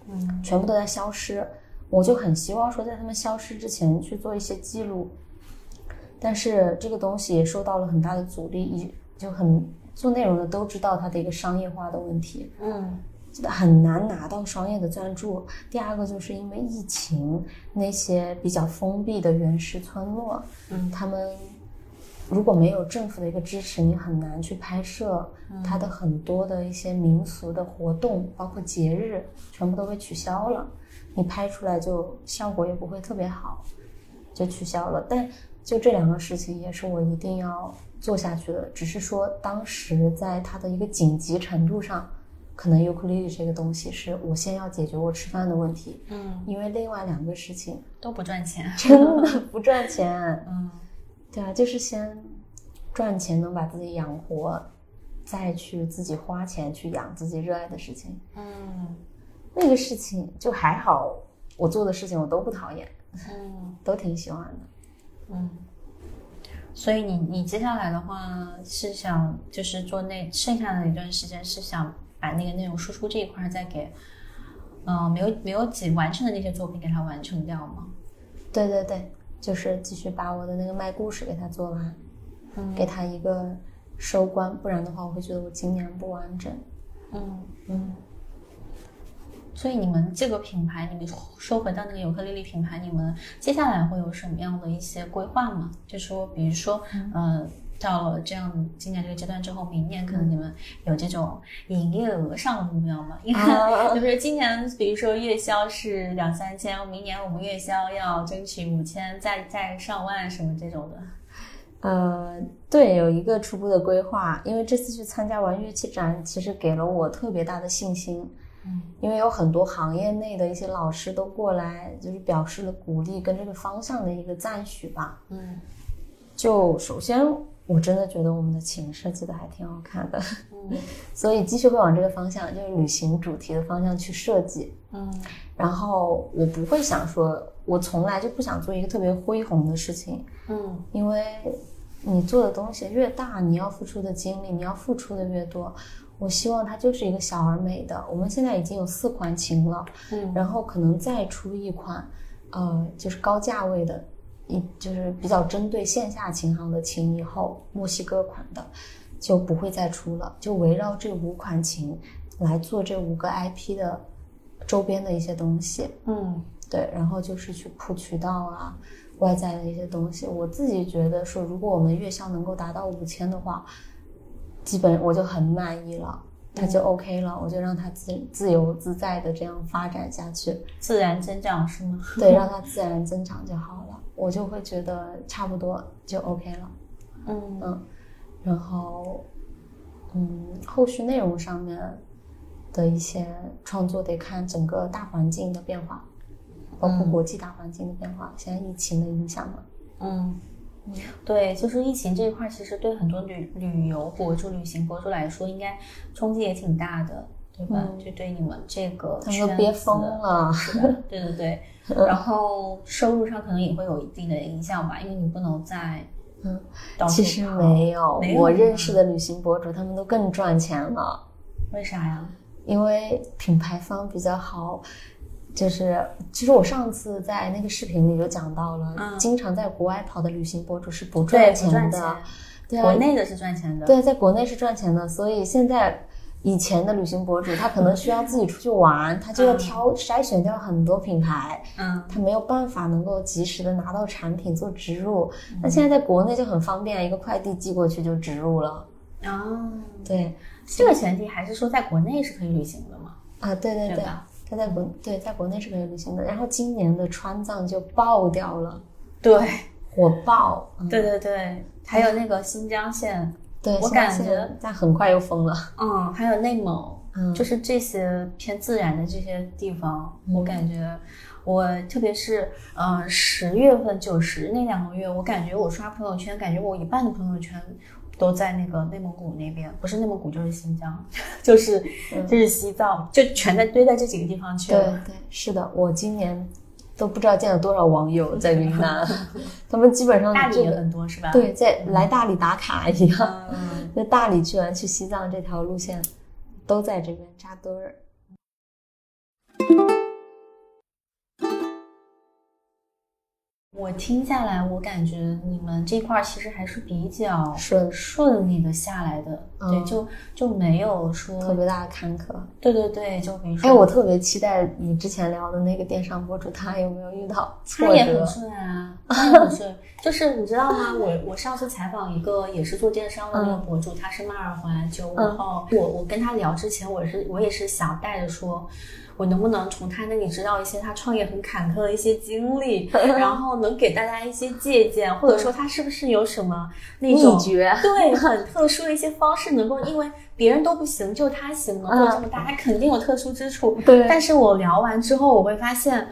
嗯全部都在消失。我就很希望说，在他们消失之前去做一些记录，但是这个东西也受到了很大的阻力，一就很做内容的都知道它的一个商业化的问题，嗯很难拿到商业的赞助。第二个就是因为疫情，那些比较封闭的原始村落，嗯他们如果没有政府的一个支持，你很难去拍摄它的很多的一些民俗的活动，包括节日，全部都被取消了。你拍出来就效果也不会特别好，就取消了。但就这两个事情也是我一定要做下去的，只是说当时在它的一个紧急程度上，可能尤克里里这个东西是我先要解决我吃饭的问题，嗯，因为另外两个事情都不赚钱。(laughs) 真的不赚钱。嗯对啊，就是先赚钱能把自己养活，再去自己花钱去养自己热爱的事情。嗯那个事情就还好，我做的事情我都不讨厌，嗯都挺喜欢的。嗯。所以你你接下来的话是想就是做那剩下的一段时间是想把那个内容输出这一块再给，嗯、没有没有几完成的那些作品给它完成掉吗？对对对，就是继续把我的那个卖故事给它做完，嗯给它一个收官，不然的话我会觉得我今年不完整。嗯。嗯，所以你们这个品牌，你们收回到那个尤克里里品牌，你们接下来会有什么样的一些规划吗？就说，比如说，呃，到了这样今年这个阶段之后，明年可能你们有这种营业额上的目标吗？因为 (laughs) 就是今年，比如说月销是两三千，明年我们月销要争取五千，再再上万什么这种的。呃，对，有一个初步的规划，因为这次去参加完乐器展，其实给了我特别大的信心。嗯，因为有很多行业内的一些老师都过来，就是表示了鼓励跟这个方向的一个赞许吧。嗯，就首先，我真的觉得我们的琴设计的还挺好看的，嗯 (laughs) 所以继续会往这个方向，就是旅行主题的方向去设计。嗯然后我不会想说，我从来就不想做一个特别恢宏的事情，嗯因为你做的东西越大，你要付出的精力，你要付出的越多。我希望它就是一个小而美的。我们现在已经有四款琴了，嗯然后可能再出一款，呃，就是高价位的，一就是比较针对线下琴行的琴，以后墨西哥款的就不会再出了，就围绕这五款琴来做这五个 IP 的周边的一些东西。嗯对，然后就是去铺渠道啊，外在的一些东西。我自己觉得说，如果我们月销能够达到五千的话，基本我就很满意了，那就 OK 了，我就让它自自由自在的这样发展下去，自然增长是吗？对，(laughs) 让它自然增长就好了，我就会觉得差不多就 OK 了，嗯嗯，然后，嗯，后续内容上面的一些创作得看整个大环境的变化，包括国际大环境的变化，现在疫情的影响嘛，嗯。对，就是疫情这一块，其实对很多旅旅游博主、旅行博主来说，应该冲击也挺大的，对吧？嗯就对你们这个他们都憋疯了，是的，对对对。然后收入上可能也会有一定的影响吧，因为你不能再嗯其实没有，没有我认识的旅行博主他们都更赚钱了。为啥呀？因为品牌方比较好，就是其实我上次在那个视频里就讲到了，嗯经常在国外跑的旅行博主是不赚钱的。对啊国内的是赚钱的。对，在国内是赚钱的，所以现在以前的旅行博主他可能需要自己出去玩，他就要嗯。挑筛选掉很多品牌，嗯。他没有办法能够及时的拿到产品做植入。嗯。那现在在国内就很方便，一个快递寄过去就植入了。哦，对。这个前提还是说在国内是可以旅行的嘛？啊，对对对。对，他在国对在国内是可以旅行的。然后今年的川藏就爆掉了，对。火爆。嗯、对对对，还有那个新疆线，对，我感觉但很快又封了。嗯，(laughs) 还有内蒙，嗯就是这些偏自然的这些地方，嗯我感觉我特别是呃十月份九十那两个月，我感觉我刷朋友圈，感觉我一半的朋友圈都在那个内蒙古那边，不是内蒙古就是新疆，(laughs) 就是就是西藏，就全在堆在这几个地方去对了。对，是的，我今年都不知道见了多少网友在云南，(laughs) 他们基本上大理也很多是吧？对，在来大理打卡一样，嗯，(laughs) 在大理去完去西藏这条路线，都在这边扎堆儿。我听下来，我感觉你们这块儿其实还是比较顺顺利的下来的，嗯对，就就没有说特别大的坎坷。对对对，就比如说，哎，我特别期待你之前聊的那个电商博主，他有没有遇到挫他也很？顺啊，他也很顺。(laughs) 就是你知道吗？我我上次采访一个也是做电商的那个博主，他是卖耳环九五嗯后。我我跟他聊之前，我是我也是想带着说。我能不能从他那里知道一些他创业很坎坷的一些经历，(laughs) 然后能给大家一些借鉴，或者说他是不是有什么那种秘诀对，很特殊的一些方式，能够因为别人都不行，就他行，能做这么大，他肯定有特殊之处。对但是我聊完之后，我会发现。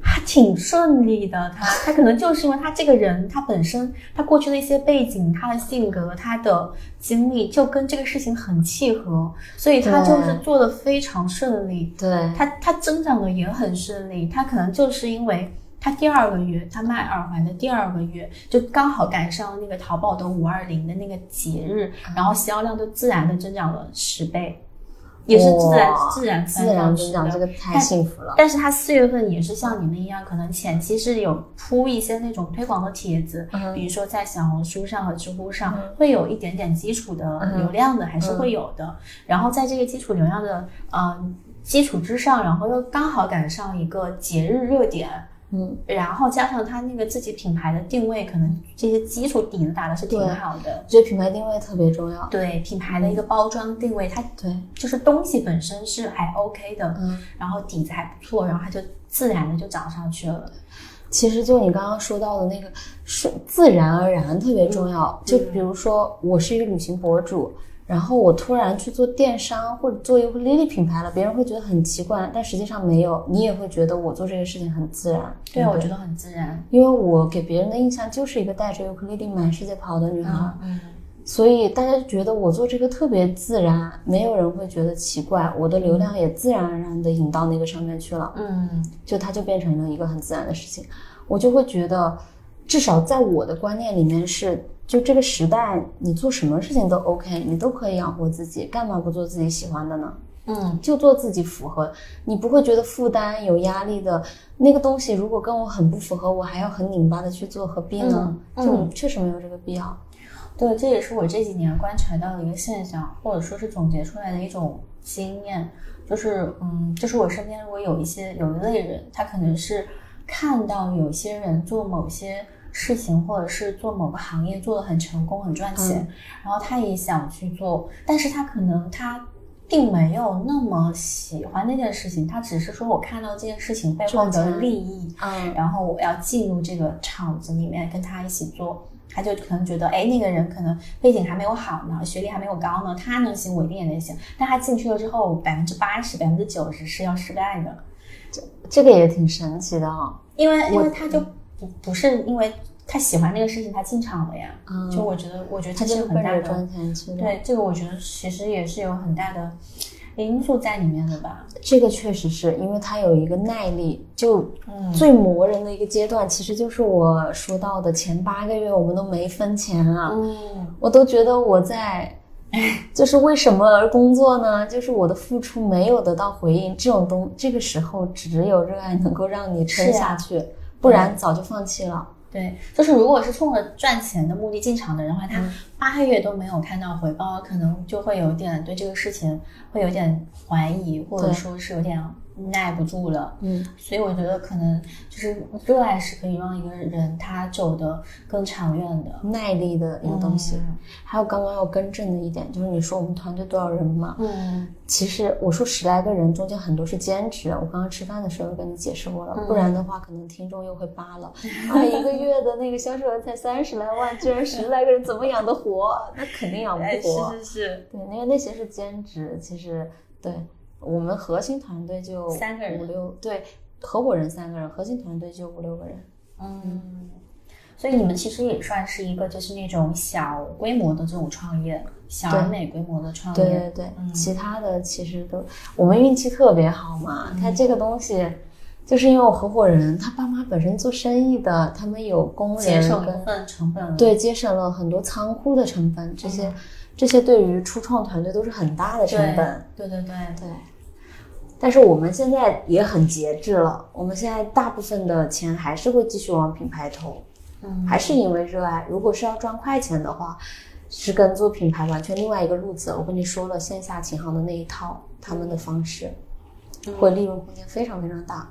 还挺顺利的，他他可能就是因为他这个人，他本身他过去的一些背景、他的性格、他的经历，就跟这个事情很契合，所以他就是做的非常顺利。对，他他增长的也很顺利，他可能就是因为他第二个月他卖耳环的第二个月，就刚好赶上那个淘宝的五二零的那个节日，然后销量就自然的增长了十倍，也是自然自然自然增长，这个太幸福了。但是他四月份也是像你们一样，可能前期是有铺一些那种推广的帖子，嗯比如说在小红书上和知乎上、会有一点点基础的流量的，还是会有的。然后在这个基础流量的呃基础之上，然后又刚好赶上一个节日热点。嗯，然后加上他那个自己品牌的定位，可能这些基础底子打的是挺好的。我觉得品牌定位特别重要。对品牌的一个包装定位，它对，就是东西本身是还 OK 的，嗯，然后底子还不错，然后它就自然的就涨上去了。其实就你刚刚说到的那个是自然而然特别重要。就比如说，我是一个旅行博主，然后我突然去做电商或者做尤克里里品牌了，别人会觉得很奇怪，但实际上没有，你也会觉得我做这个事情很自然。对，不我觉得很自然。因为我给别人的印象就是一个带着尤克里里满世界跑的女孩，嗯，所以大家就觉得我做这个特别自然，没有人会觉得奇怪，我的流量也自然而然的引到那个上面去了，嗯，就它就变成了一个很自然的事情。我就会觉得，至少在我的观念里面是，就这个时代，你做什么事情都 OK，你都可以养活自己，干嘛不做自己喜欢的呢？嗯，就做自己符合，你不会觉得负担有压力的那个东西，如果跟我很不符合，我还要很拧巴的去做，何必呢？嗯就确实没有这个必要。对，这也是我这几年观察到的一个现象，或者说是总结出来的一种经验，就是嗯，就是我身边如果有一些有一类人，他可能是看到有些人做某些事情，或者是做某个行业做的很成功、很赚钱，然后他也想去做，但是他可能他。并没有那么喜欢那件事情，他只是说我看到这件事情背后的利益，嗯，然后我要进入这个场子里面跟他一起做，他就可能觉得，哎，那个人可能背景还没有好呢，学历还没有高呢，他能行，我一定也能行。但他进去了之后，百分之八十、百分之九十是要失败的，这这个也挺神奇的啊、因为因为他就不不是因为他喜欢那个事情，他进场了呀。嗯就我觉得，我觉得他这就是是奔着很大的赚钱去的。对这个，我觉得其实也是有很大的因素在里面的吧。这个确实是因为他有一个耐力，就嗯最磨人的一个阶段，其实就是我说到的前八个月我们都没分钱啊，嗯，我都觉得我在，(laughs) 就是为什么而工作呢？就是我的付出没有得到回应，这种东这个时候只有热爱能够让你撑下去，不然早就放弃了。对，就是如果是冲着赚钱的目的进场的人的话，他嗯。八个月都没有看到回报，可能就会有点对这个事情会有点怀疑，或者说是有点耐不住了。嗯，所以我觉得可能就是热爱是可以让一个人他走得更长远的。耐力的一个东西。嗯还有刚刚要更正的一点，就是你说我们团队多少人嘛？嗯其实我说十来个人，中间很多是兼职。我刚刚吃饭的时候跟你解释过了，嗯不然的话，可能听众又会扒了。(laughs) 啊，一个月的那个销售额才三十来万，居然十来个人怎么养得活？那肯定养不哎，活。是是是，对，因为那些是兼职，其实对我们核心团队就三个人五六，对，合伙人三个人，核心团队就五六个人。嗯。所以你们其实也算是一个就是那种小规模的这种创业，小而美规模的创业。对对对，嗯其他的其实都我们运气特别好嘛。他这个东西，就是因为我合伙人他爸妈本身做生意的，他们有工节人节省部分成本了。对节省了很多仓库的成本，这些、这些对于初创团队都是很大的成对本。对对对对，但是我们现在也很节制了，我们现在大部分的钱还是会继续往品牌投，嗯还是因为热爱。如果是要赚快钱的话，是跟做品牌完全另外一个路子。我跟你说了，线下琴行的那一套，他们的方式会利润空间非常非常大。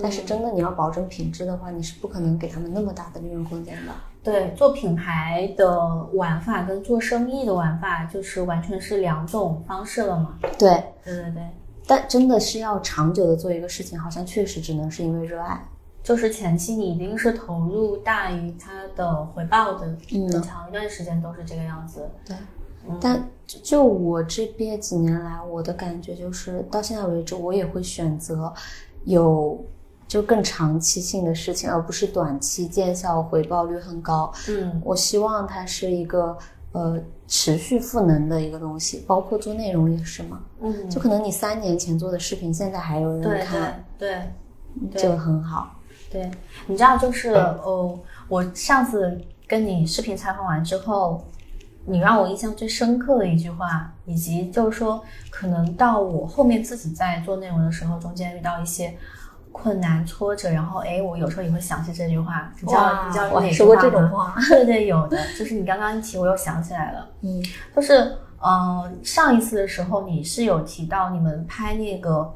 但是真的你要保证品质的话，你是不可能给他们那么大的利润空间的。对，做品牌的玩法跟做生意的玩法就是完全是两种方式了嘛。对，对对对，但真的是要长久的做一个事情，好像确实只能是因为热爱。就是前期你一定是投入大于它的回报的，嗯很长一段时间都是这个样子。对，嗯但就就我这边几年来，我的感觉就是到现在为止，我也会选择有就更长期性的事情，而不是短期见效、回报率很高。嗯我希望它是一个呃持续赋能的一个东西，包括做内容也是嘛。嗯，就可能你三年前做的视频，现在还有人看，对对。对这个很好。对，你知道，就是哦，我上次跟你视频采访完之后，你让我印象最深刻的一句话，以及就是说，可能到我后面自己在做内容的时候，中间遇到一些困难挫折，然后哎，我有时候也会想起这句话，你知道哇你知道我还哪句说过这种话对对，有的，就是你刚刚一提，我又想起来了。嗯就是呃，上一次的时候你是有提到你们拍那个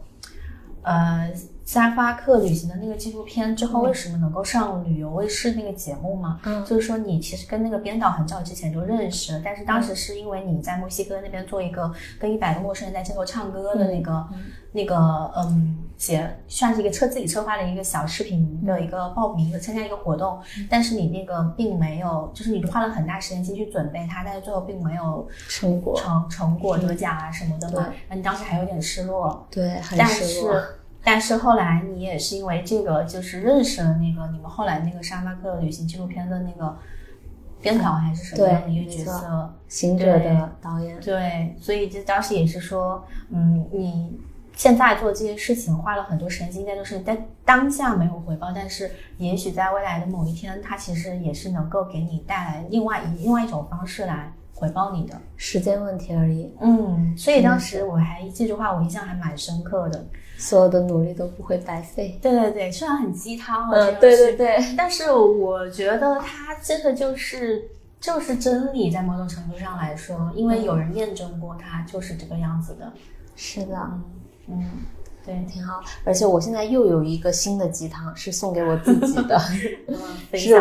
呃沙发客旅行的那个纪录片之后，为什么能够上旅游卫视那个节目嘛？嗯就是说你其实跟那个编导很早之前就认识了，但是当时是因为你在墨西哥那边做一个跟一百个陌生人在街头唱歌的那个、那个嗯节，算是一个策自己策划的一个小视频的一个报名的参加一个活动，但是你那个并没有，就是你花了很大时间进去准备它，但是最后并没有成果成成果得奖啊什么的嘛，那你当时还有点失落。对，很但失落。是但是后来你也是因为这个，就是认识了那个你们后来那个沙巴克旅行纪录片的那个编导还是什么样的一个角色？行者的导演，对，所以这当时也是说，嗯，你现在做这些事情花了很多时间精力，都是在当下没有回报，但是也许在未来的某一天，它其实也是能够给你带来另外以另外一种方式来回报你的。时间问题而已，嗯，所以当时我还这句话我印象还蛮深刻的。所有的努力都不会白费。对对对，虽然很鸡汤啊，嗯，对对对，但是我觉得它真的就是就是真理，在某种程度上来说，因为有人验证过它就是这个样子的。是的，嗯，对，挺好。而且我现在又有一个新的鸡汤，是送给我自己的 (laughs) (laughs) 是。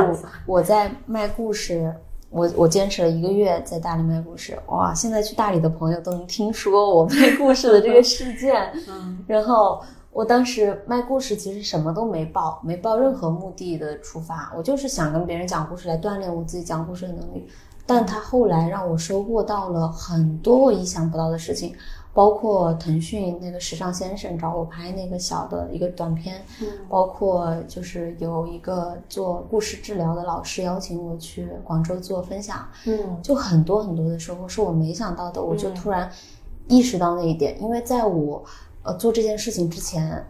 我在卖故事。我我坚持了一个月在大理卖故事，哇！现在去大理的朋友都能听说我卖故事的这个事件。(laughs) 嗯然后我当时卖故事其实什么都没报，没报任何目的的出发，我就是想跟别人讲故事来锻炼我自己讲故事的能力。但他后来让我收获到了很多我意想不到的事情，包括腾讯那个时尚先生找我拍那个小的一个短片，嗯包括就是有一个做故事治疗的老师邀请我去广州做分享，嗯就很多很多的收获是我没想到的，我就嗯突然意识到那一点，因为在我呃做这件事情之前，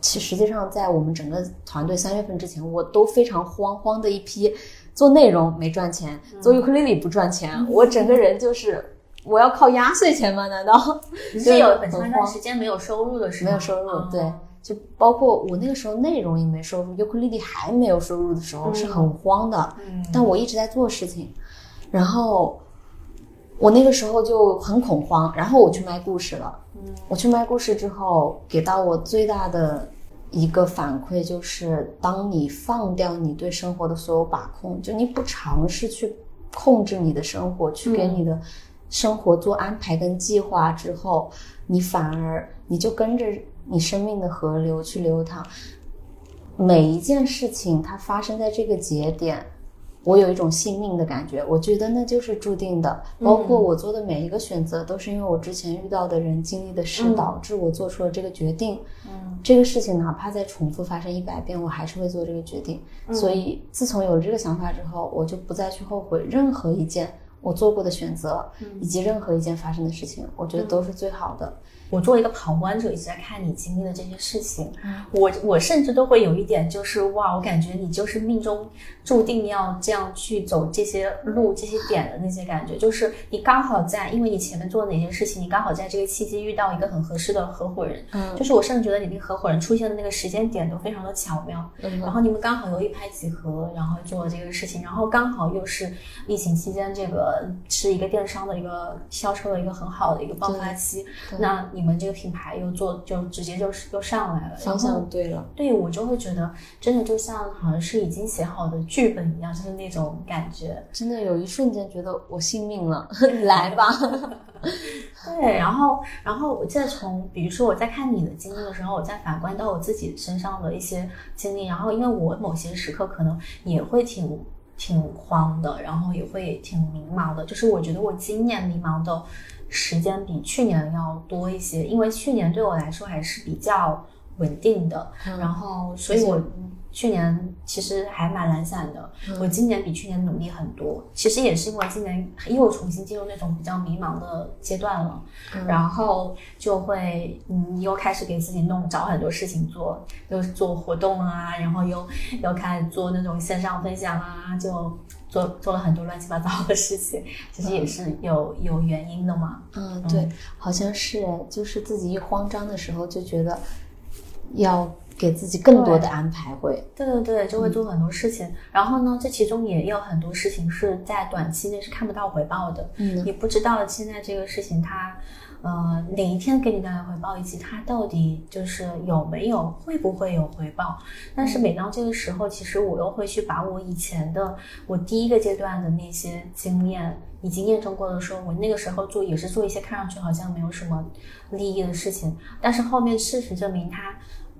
其实际上在我们整个团队三月份之前，我都非常慌慌的一批，做内容没赚钱，做尤克里里不赚钱，(laughs) 我整个人就是我要靠压岁钱吗？难道？你是有很很长一段慌。时间没有收入的时候，没有收入，嗯对，就包括我那个时候内容也没收入，尤克里里还没有收入的时候、是很慌的，嗯。但我一直在做事情，然后我那个时候就很恐慌，然后我去卖故事了。嗯。我去卖故事之后，给到我最大的一个反馈就是，当你放掉你对生活的所有把控，就你不尝试去控制你的生活，去给你的生活做安排跟计划之后，你反而你就跟着你生命的河流去流淌。每一件事情它发生在这个节点，我有一种信命的感觉，我觉得那就是注定的。包括我做的每一个选择，都是因为我之前遇到的人经历的事，嗯导致我做出了这个决定。嗯这个事情哪怕再重复发生一百遍，我还是会做这个决定。嗯所以自从有了这个想法之后，我就不再去后悔任何一件我做过的选择，嗯以及任何一件发生的事情，我觉得都是最好的。我作为一个旁观者，一直在看你经历的这些事情，嗯。我我甚至都会有一点，就是哇，我感觉你就是命中注定要这样去走这些路、这些点的那些感觉，就是你刚好在，因为你前面做的哪些事情，你刚好在这个契机遇到一个很合适的合伙人，嗯。就是我甚至觉得你那个合伙人出现的那个时间点都非常的巧妙，嗯。然后你们刚好又一拍即合，然后做了这个事情，然后刚好又是疫情期间，这个是一个电商的一个销售的一个很好的一个爆发期，那你们这个品牌又做就直接就是又上来了，方向对了。对我就会觉得真的就像好像是已经写好的剧本一样，就是那种感觉。真的有一瞬间觉得我信命了，来吧。(laughs) 对，然后，然后我再从，比如说我在看你的经历的时候，我在反观到我自己身上的一些经历，然后因为我某些时刻可能也会挺挺慌的，然后也会挺迷茫的，就是我觉得我今年迷茫的时间比去年要多一些，因为去年对我来说还是比较稳定的，然后所以我去年其实还蛮懒散的，我今年比去年努力很多。其实也是因为今年又重新进入那种比较迷茫的阶段了，然后就会嗯又开始给自己弄找很多事情做，又做活动啊，然后又又开始做那种线上分享啊，就做做了很多乱七八糟的事情。(laughs) 其实也是有有原因的嘛。嗯，对，好像是哎，就是自己一慌张的时候，就觉得要给自己更多的安排会。对对对，就会做很多事情。然后呢，这其中也有很多事情是在短期内是看不到回报的。嗯你不知道现在这个事情它，呃，哪一天给你带来回报，以及它到底就是有没有，会不会有回报。但是每当这个时候，其实我又会去把我以前的我第一个阶段的那些经验，已经验证过的，说我那个时候做也是做一些看上去好像没有什么利益的事情，但是后面事实证明它。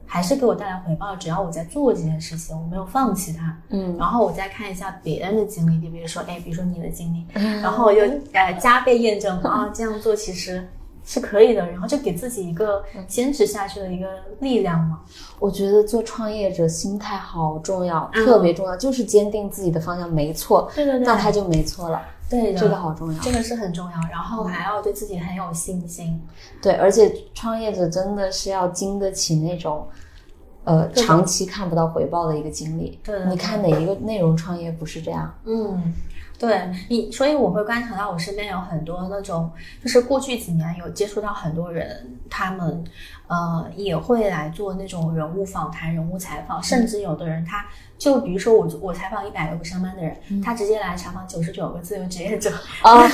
还是给我带来回报，只要我在做这件事情，我没有放弃它，嗯，然后我再看一下别人的经历，你比如说，哎，比如说你的经历，然后我又呃加倍验证啊，这样做其实是可以的，然后就给自己一个坚持下去的一个力量嘛。我觉得做创业者心态好重要，特别重要，就是坚定自己的方向没错，对对对，那他就没错了，对，这个好重要，这个是很重要，然后还要对自己很有信心，对，而且创业者真的是要经得起那种。呃，长期看不到回报的一个经历。对，你看哪一个内容创业不是这样？嗯，对你，所以我会观察到我身边有很多那种，就是过去几年有接触到很多人，他们呃也会来做那种人物访谈、人物采访，甚至有的人他就比如说我我采访一百个不上班的人，他直接来采访九十九个自由职业者啊，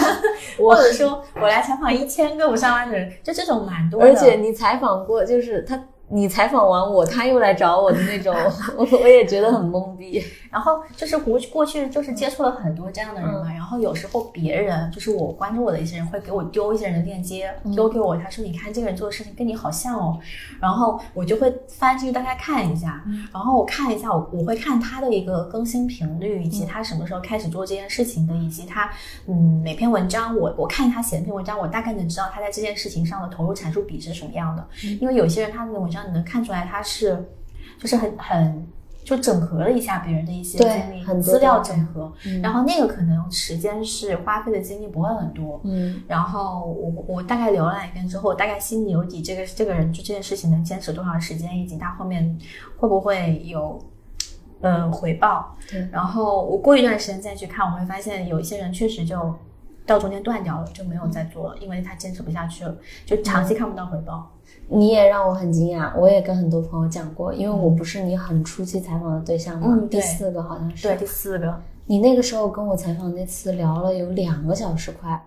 或者说我来采访一千个不上班的人，就这种蛮多的。而且你采访过，就是他。你采访完我，他又来找我的那种，(laughs) 我我也觉得很懵逼。然后就是过过去就是接触了很多这样的人嘛，然后有时候别人就是我关注我的一些人会给我丢一些人的链接，丢给我，他说你看这个人做的事情跟你好像哦，然后我就会翻进去大概看一下，然后我看一下我我会看他的一个更新频率，以及他什么时候开始做这件事情的，以及他嗯每篇文章我我看他写的篇文章，我大概能知道他在这件事情上的投入产出比是什么样的，因为有些人他的文章。你能看出来他是，就是很很就整合了一下别人的一些经历，资料整合，然后那个可能时间是花费的精力不会很多，嗯，然后我我大概浏览一遍之后，我大概心里有底，这个这个人就这件事情能坚持多长时间，以及他后面会不会有呃回报，对，然后我过一段时间再去看，我会发现有一些人确实就到中间断掉了，就没有再做了，因为他坚持不下去了，就长期看不到回报。你也让我很惊讶，我也跟很多朋友讲过，因为我不是你很初期采访的对象嘛，第四个好像是，对，第四个。你那个时候跟我采访那次聊了有两个小时快，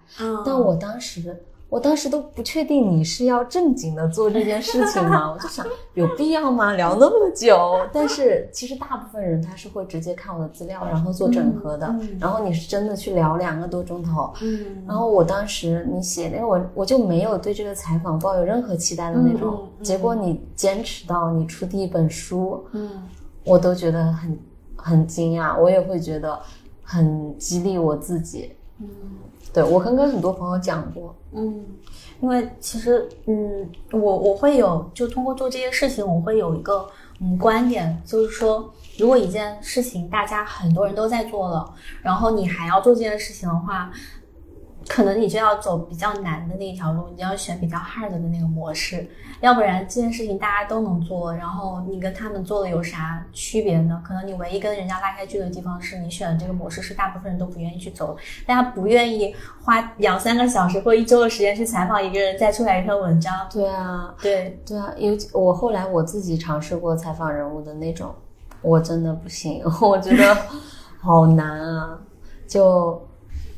但我当时。我当时都不确定你是要正经的做这件事情吗？(laughs) 我就想有必要吗？聊那么久？但是其实大部分人他是会直接看我的资料，然后做整合的。然后你是真的去聊两个多钟头。嗯。然后我当时你写那个文，我就没有对这个采访抱有任何期待的那种。结果你坚持到你出第一本书，嗯，我都觉得很很惊讶，我也会觉得很激励我自己。嗯。对，我跟跟很多朋友讲过，嗯，因为其实，嗯，我我会有，就通过做这些事情，我会有一个嗯观点，就是说，如果一件事情大家很多人都在做了，然后你还要做这件事情的话。可能你就要走比较难的那一条路，你要选比较 hard 的那个模式，要不然这件事情大家都能做，然后你跟他们做的有啥区别呢？可能你唯一跟人家拉开距离的地方是你选的这个模式是大部分人都不愿意去走，大家不愿意花两三个小时或一周的时间去采访一个人再出来一篇文章。对啊，对对啊，尤其我后来我自己尝试过采访人物的那种，我真的不行，我觉得好难啊，就。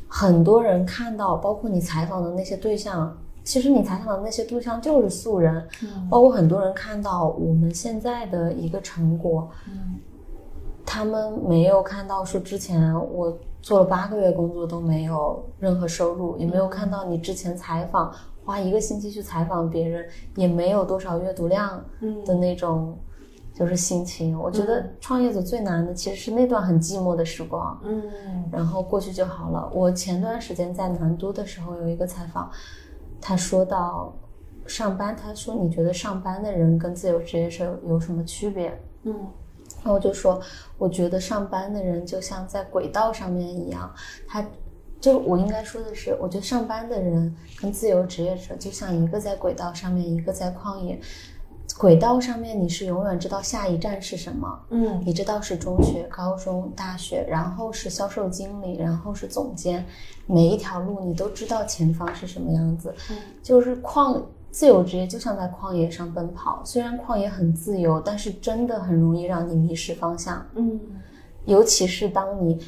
很多人看到，包括你采访的那些对象，其实你采访的那些对象就是素人。嗯，包括很多人看到我们现在的一个成果，嗯，他们没有看到说之前我做了八个月工作都没有任何收入，也没有看到你之前采访花一个星期去采访别人，也没有多少阅读量的那种。就是心情，我觉得创业者最难的其实是那段很寂寞的时光，嗯，然后过去就好了。我前段时间在南都的时候有一个采访，他说到上班，他说你觉得上班的人跟自由职业者有什么区别？嗯，然后我就说，我觉得上班的人就像在轨道上面一样，他就我应该说的是，我觉得上班的人跟自由职业者就像一个在轨道上面，一个在旷野。轨道上面你是永远知道下一站是什么，嗯，你知道是中学、高中、大学，然后是销售经理，然后是总监，每一条路你都知道前方是什么样子。嗯，就是旷自由职业就像在旷野上奔跑，虽然旷野很自由，但是真的很容易让你迷失方向。嗯，尤其是当你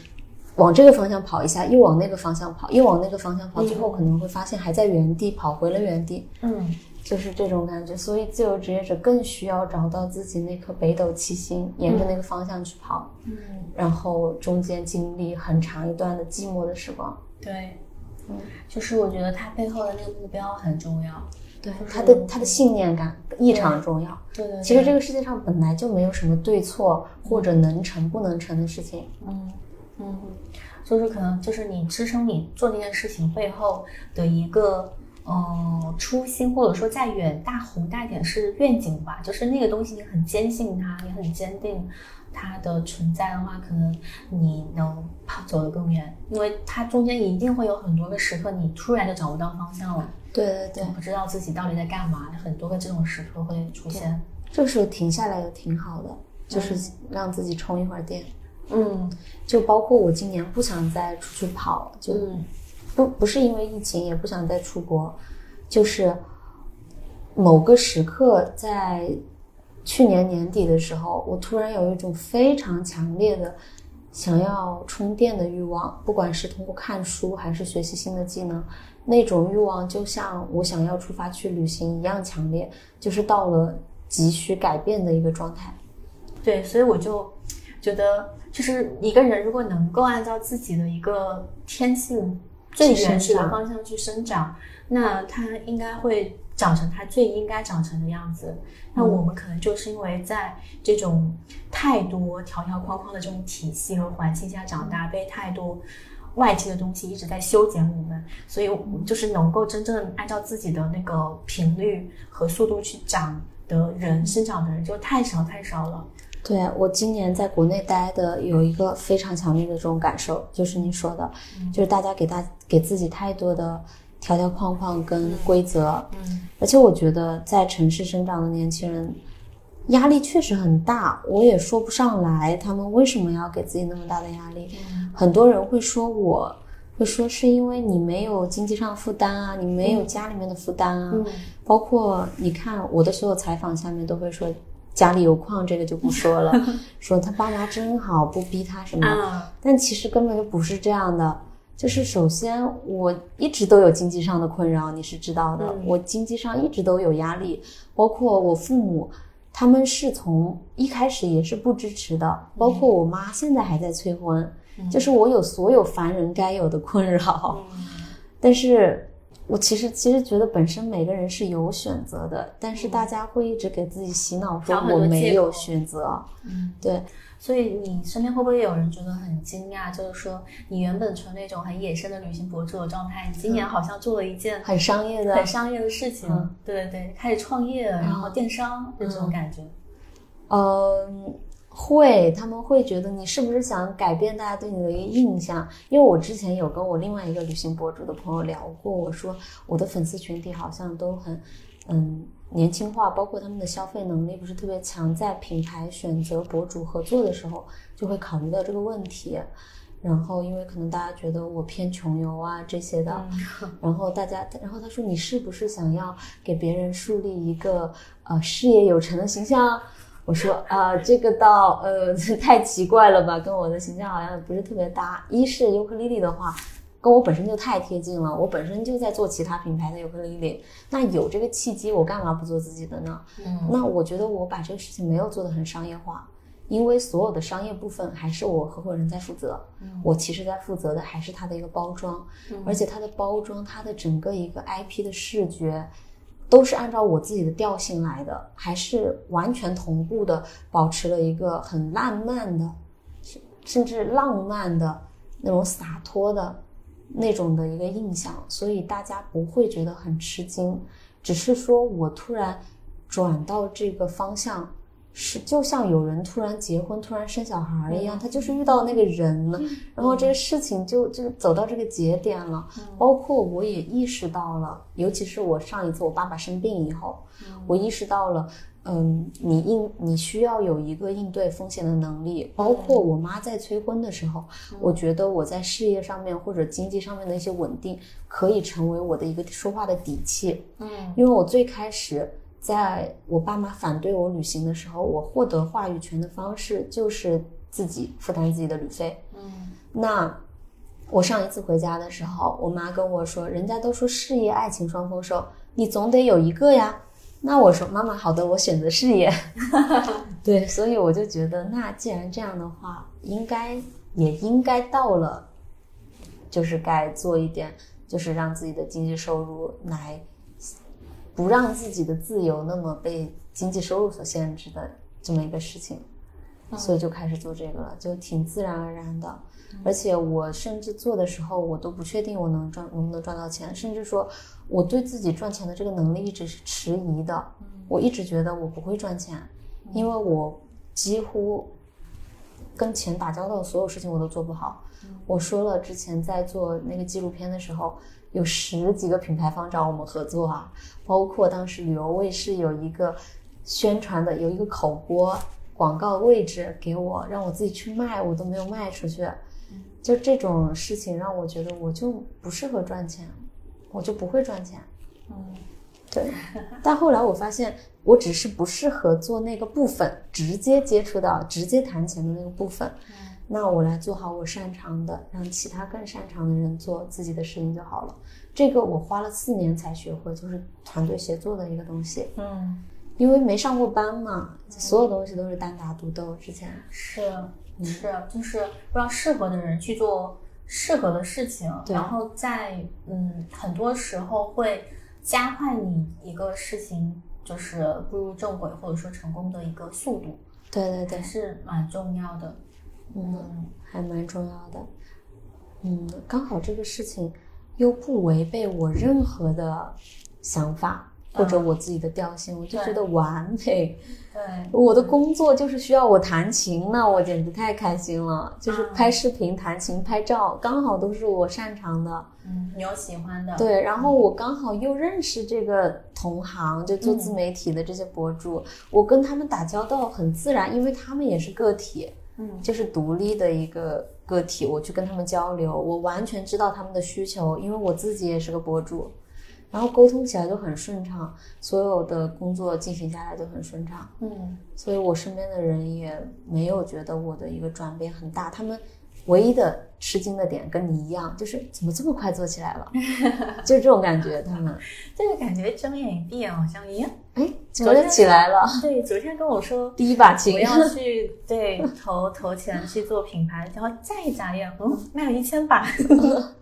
往这个方向跑一下，又往那个方向跑，又往那个方向跑，最后可能会发现还在原地，跑回了原地。嗯就是这种感觉，所以自由职业者更需要找到自己那颗北斗七星，沿着那个方向去跑，嗯，然后中间经历很长一段的寂寞的时光。对，嗯，就是我觉得他背后的那个目标很重要。对就是他的他的信念感异常重要。对对对，其实这个世界上本来就没有什么对错或者能成不能成的事情。嗯嗯，就是可能就是你支撑你做那件事情背后的一个。嗯，初心或者说再远大宏大一点是愿景吧，就是那个东西你很坚信它，也很坚定它的存在的话，可能你能跑走得更远，因为它中间一定会有很多个时刻，你突然就找不到方向了，对对对，不知道自己到底在干嘛，很多个这种时刻会出现。这个时候停下来也挺好的，就是让自己充一会儿电。嗯，就包括我今年不想再出去跑，就。不不是因为疫情，也不想再出国，就是某个时刻在去年年底的时候，我突然有一种非常强烈的想要充电的欲望，不管是通过看书还是学习新的技能，那种欲望就像我想要出发去旅行一样强烈，就是到了急需改变的一个状态。对，所以我就觉得，就是一个人如果能够按照自己的一个天性。最原始的方向去生长，那它应该会长成它最应该长成的样子。那我们可能就是因为在这种太多条条框框的这种体系和环境下长大，被太多外界的东西一直在修剪我们，所以就是能够真正按照自己的那个频率和速度去长的人，生长的人就太少太少了。对我今年在国内待的有一个非常强烈的这种感受，就是你说的，就是大家给大给自己太多的条条框框跟规则，嗯，而且我觉得在城市生长的年轻人压力确实很大，我也说不上来他们为什么要给自己那么大的压力。很多人会说我会说是因为你没有经济上负担啊，你没有家里面的负担啊，包括你看我的所有采访下面都会说。家里有矿，这个就不说了。(laughs) 说他爸妈真好，不逼他什么。但其实根本就不是这样的。就是首先，我一直都有经济上的困扰，你是知道的。我经济上一直都有压力，包括我父母，他们是从一开始也是不支持的。包括我妈现在还在催婚，就是我有所有凡人该有的困扰。但是。我其实其实觉得本身每个人是有选择的，但是大家会一直给自己洗脑说我没有选择。嗯，对。所以你身边会不会有人觉得很惊讶？就是说你原本从那种很野生的旅行博主的状态，你今年好像做了一件很商业的、很商业的事情。对对对，开始创业，然后电商就这种感觉。嗯。会，他们会觉得你是不是想改变大家对你的一个印象？因为我之前有跟我另外一个旅行博主的朋友聊过，我说我的粉丝群体好像都很，嗯，年轻化，包括他们的消费能力不是特别强，在品牌选择博主合作的时候就会考虑到这个问题。然后因为可能大家觉得我偏穷游啊这些的，然后大家，然后他说你是不是想要给别人树立一个呃事业有成的形象？我说啊，这个倒呃 (laughs) 太奇怪了吧，跟我的形象好像不是特别搭。一是尤克里里的话，跟我本身就太贴近了，我本身就在做其他品牌的尤克里里，那有这个契机，我干嘛不做自己的呢？嗯，那我觉得我把这个事情没有做得很商业化，因为所有的商业部分还是我合伙人在负责，嗯我其实在负责的还是它的一个包装，而且它的包装，它的整个一个 IP 的视觉。都是按照我自己的调性来的，还是完全同步的，保持了一个很浪漫的，甚甚至浪漫的那种洒脱的那种的一个印象，所以大家不会觉得很吃惊，只是说我突然转到这个方向。是，就像有人突然结婚、突然生小孩一样，他就是遇到那个人了，然后这个事情就就走到这个节点了。包括我也意识到了，尤其是我上一次我爸爸生病以后，我意识到了，嗯，你应你需要有一个应对风险的能力。包括我妈在催婚的时候，我觉得我在事业上面或者经济上面的一些稳定，可以成为我的一个说话的底气。嗯，因为我最开始。在我爸妈反对我旅行的时候，我获得话语权的方式就是自己负担自己的旅费。嗯，那我上一次回家的时候，我妈跟我说，人家都说事业爱情双丰收，你总得有一个呀。那我说妈妈，好的，我选择事业。(laughs) 对，所以我就觉得，那既然这样的话，应该也应该到了，就是该做一点，就是让自己的经济收入来，不让自己的自由那么被经济收入所限制的这么一个事情，所以就开始做这个了，就挺自然而然的。而且我甚至做的时候，我都不确定我能赚能不能赚到钱，甚至说我对自己赚钱的这个能力一直是迟疑的。我一直觉得我不会赚钱，因为我几乎跟钱打交道的所有事情我都做不好。我说了，之前在做那个纪录片的时候，有十几个品牌方找我们合作啊，包括当时旅游卫视有一个宣传的有一个口播广告位置给我，让我自己去卖，我都没有卖出去。就这种事情让我觉得我就不适合赚钱，我就不会赚钱。嗯，对。但后来我发现，我只是不适合做那个部分，直接接触到、直接谈钱的那个部分。那我来做好我擅长的，让其他更擅长的人做自己的事情就好了。这个我花了四年才学会，就是团队协作的一个东西。嗯，因为没上过班嘛，所有东西都是单打独斗。之前是。是，就是让适合的人去做适合的事情，然后在嗯很多时候会加快你一个事情就是步入正轨或者说成功的一个速度。对对对，是蛮重要的。嗯，还蛮重要的。嗯，刚好这个事情又不违背我任何的想法。或者我自己的调性，我就觉得完美。对，我的工作就是需要我弹琴，那我简直太开心了。就是拍视频、弹琴、拍照，刚好都是我擅长的。嗯，你有喜欢的。对，然后我刚好又认识这个同行，就做自媒体的这些博主，我跟他们打交道很自然，因为他们也是个体，嗯，就是独立的一个个体，我去跟他们交流，我完全知道他们的需求，因为我自己也是个博主。然后沟通起来就很顺畅，所有的工作进行下来就很顺畅。嗯，所以我身边的人也没有觉得我的一个转变很大。他们唯一的吃惊的点跟你一样，就是怎么这么快做起来了，就是这种感觉。他们 (laughs) 这个感觉睁眼一闭眼好像一样。哎，昨天起来了。对，昨天跟我说第一把琴我要去对投投钱去做品牌，然后再一眨眼，嗯，卖了一千把。(laughs)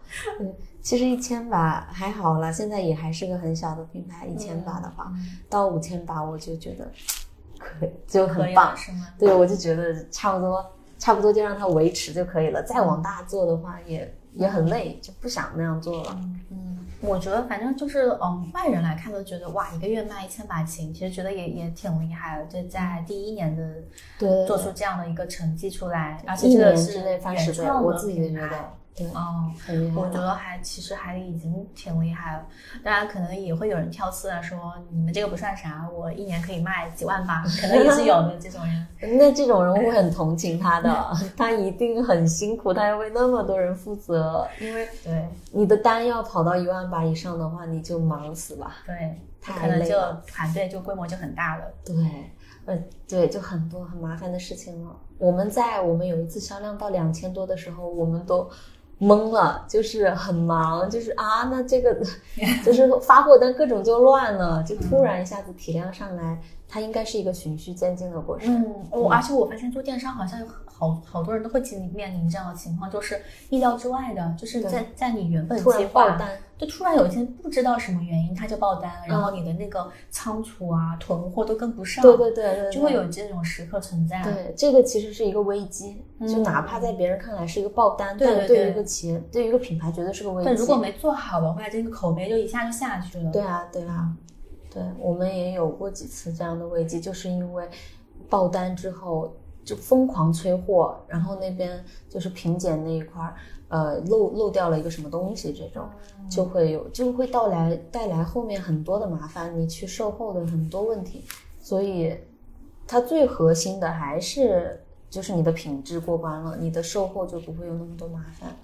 (laughs) 嗯其实一千把还好了，现在也还是个很小的品牌。一千把的话，到五千把我就觉得可以，就很棒，是吗？对，我就觉得差不多，差不多就让它维持就可以了。再往大做的话，也也很累，就不想那样做了。嗯，我觉得反正就是，嗯，外人来看都觉得哇，一个月卖一千把琴，其实觉得也也挺厉害的。就在第一年的，对，做出这样的一个成绩出来，而且这个是原创我自己品牌。哦，我觉得还其实还已经挺厉害了。当然可能也会有人挑刺啊，说你们这个不算啥，我一年可以卖几万把，可能也是有的这种人。(laughs) 那这种人我会很同情他的，他一定很辛苦，他要为那么多人负责。因为对你的单要跑到一万把以上的话，你就忙死吧。对，他可能就团队就规模就很大了。对，呃，对，就很多很麻烦的事情了。我们在我们有一次销量到两千多的时候，我们都。懵了，就是很忙，就是啊，那这个 (laughs) 就是发货单各种就乱了，就突然一下子体量上来，它应该是一个循序渐进的过程。嗯，我而且我发现做电商好像有好好多人都会经历面临这样的情况，就是意料之外的，就是在在你原本计划。就突然有一天不知道什么原因，它就爆单了，然后你的那个仓储啊、囤货都跟不上，对对对对，就会有这种时刻存在。对，这个其实是一个危机，就哪怕在别人看来是一个爆单，但对于一个企业、对于一个品牌，绝对是个危机。但如果没做好的话，这个口碑就一下就下去了。对啊，对啊，对，我们也有过几次这样的危机，就是因为爆单之后就疯狂催货，然后那边就是品检那一块儿。呃，漏漏掉了一个什么东西，这种就会有，就会到来带来后面很多的麻烦，你去售后的很多问题，所以它最核心的还是就是你的品质过关了，你的售后就不会有那么多麻烦。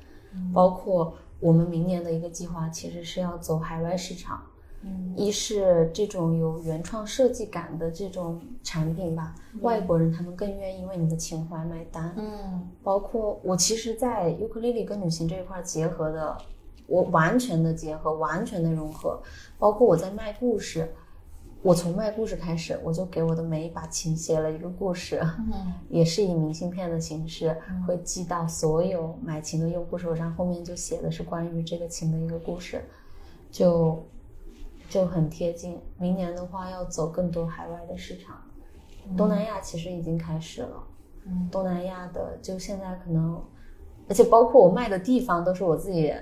包括我们明年的一个计划，其实是要走海外市场，嗯。一是这种有原创设计感的这种产品吧，外国人他们更愿意为你的情怀买单。嗯。包括我其实，在尤克里里跟旅行这一块结合的，我完全的结合，完全的融合。包括我在卖故事，我从卖故事开始，我就给我的每一把琴写了一个故事，嗯。(laughs) 也是以明信片的形式，会寄到所有买琴的用户手上，后面就写的是关于这个琴的一个故事，就就很贴近。明年的话，要走更多海外的市场，东南亚其实已经开始了。嗯东南亚的，就现在可能，而且包括我卖的地方都是我自己，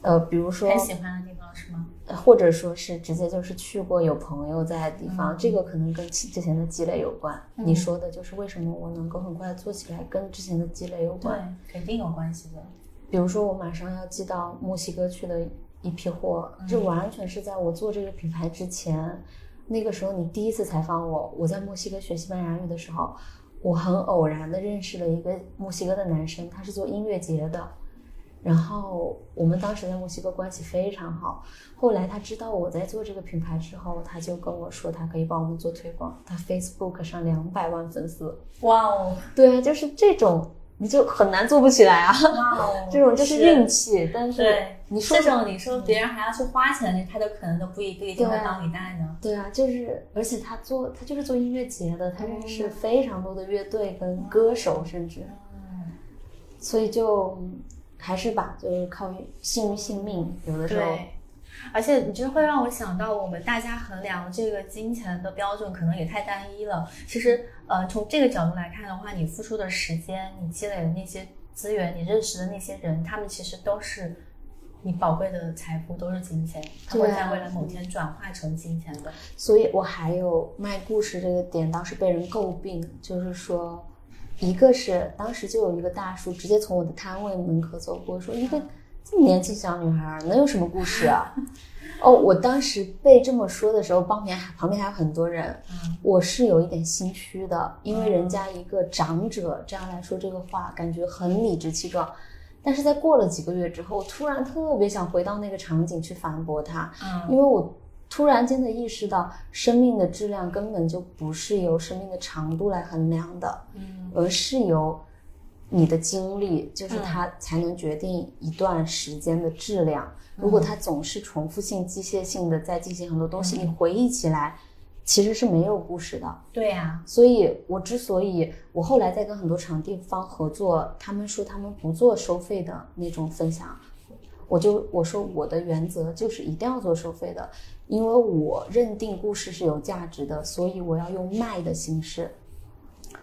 呃，比如说，很喜欢的地方是吗？或者说是直接就是去过有朋友在的地方，这个可能跟之前的积累有关。你说的就是为什么我能够很快做起来，跟之前的积累有对关。，肯定有关系的。比如说我马上要寄到墨西哥去的一批货，这完全是在我做这个品牌之前。那个时候你第一次采访我，我在墨西哥学西班牙语的时候，我很偶然的认识了一个墨西哥的男生，他是做音乐节的。然后我们当时在墨西哥关系非常好。后来他知道我在做这个品牌之后，他就跟我说他可以帮我们做推广。他 Facebook 上两百万粉丝，哇哦，对啊，就是这种你就很难做不起来啊。哦，(laughs) 这种就是运气，但是对，你说这种你说别人还要去花钱，他都可能都不一定会对帮你带呢。对啊，就是而且他做他就是做音乐节的，他认识非常多的乐队跟歌手，甚至，嗯，所以就嗯还是吧，就是靠幸运信命，有的时候对。而且你就会让我想到，我们大家衡量这个金钱的标准可能也太单一了。其实，呃，从这个角度来看的话，你付出的时间，你积累的那些资源，你认识的那些人，他们其实都是你宝贵的财富，都是金钱，它会对啊在未来某天转化成金钱的。所以我还有卖故事这个点，当时被人诟病，就是说，一个是当时就有一个大叔直接从我的摊位门口走过，说一个年轻小女孩能有什么故事啊？哦，我当时被这么说的时候，旁边还旁边还有很多人，嗯我是有一点心虚的，因为人家一个长者这样来说这个话，感觉很理直气壮。但是在过了几个月之后，我突然特别想回到那个场景去反驳他，嗯因为我突然间的意识到，生命的质量根本就不是由生命的长度来衡量的，嗯而是由你的经历，就是它才能决定一段时间的质量。如果它总是重复性、机械性的在进行很多东西，你回忆起来其实是没有故事的。对呀、所以我之所以我后来在跟很多场地方合作，他们说他们不做收费的那种分享，我就我说我的原则就是一定要做收费的，因为我认定故事是有价值的，所以我要用卖的形式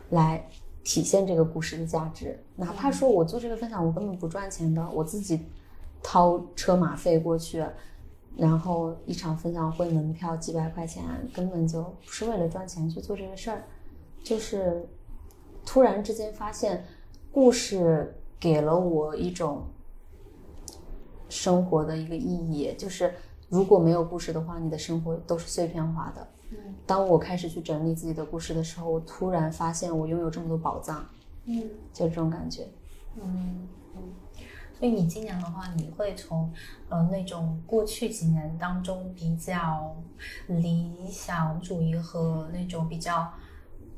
来体现这个故事的价值。哪怕说我做这个分享我根本不赚钱的，我自己掏车马费过去。然后一场分享会门票几百块钱，根本就不是为了赚钱去做这个事儿，就是突然之间发现，故事给了我一种生活的一个意义，就是如果没有故事的话，你的生活都是碎片化的。嗯当我开始去整理自己的故事的时候，我突然发现我拥有这么多宝藏，嗯就这种感觉。嗯嗯。所以你今年的话，你会从呃那种过去几年当中比较理想主义和那种比较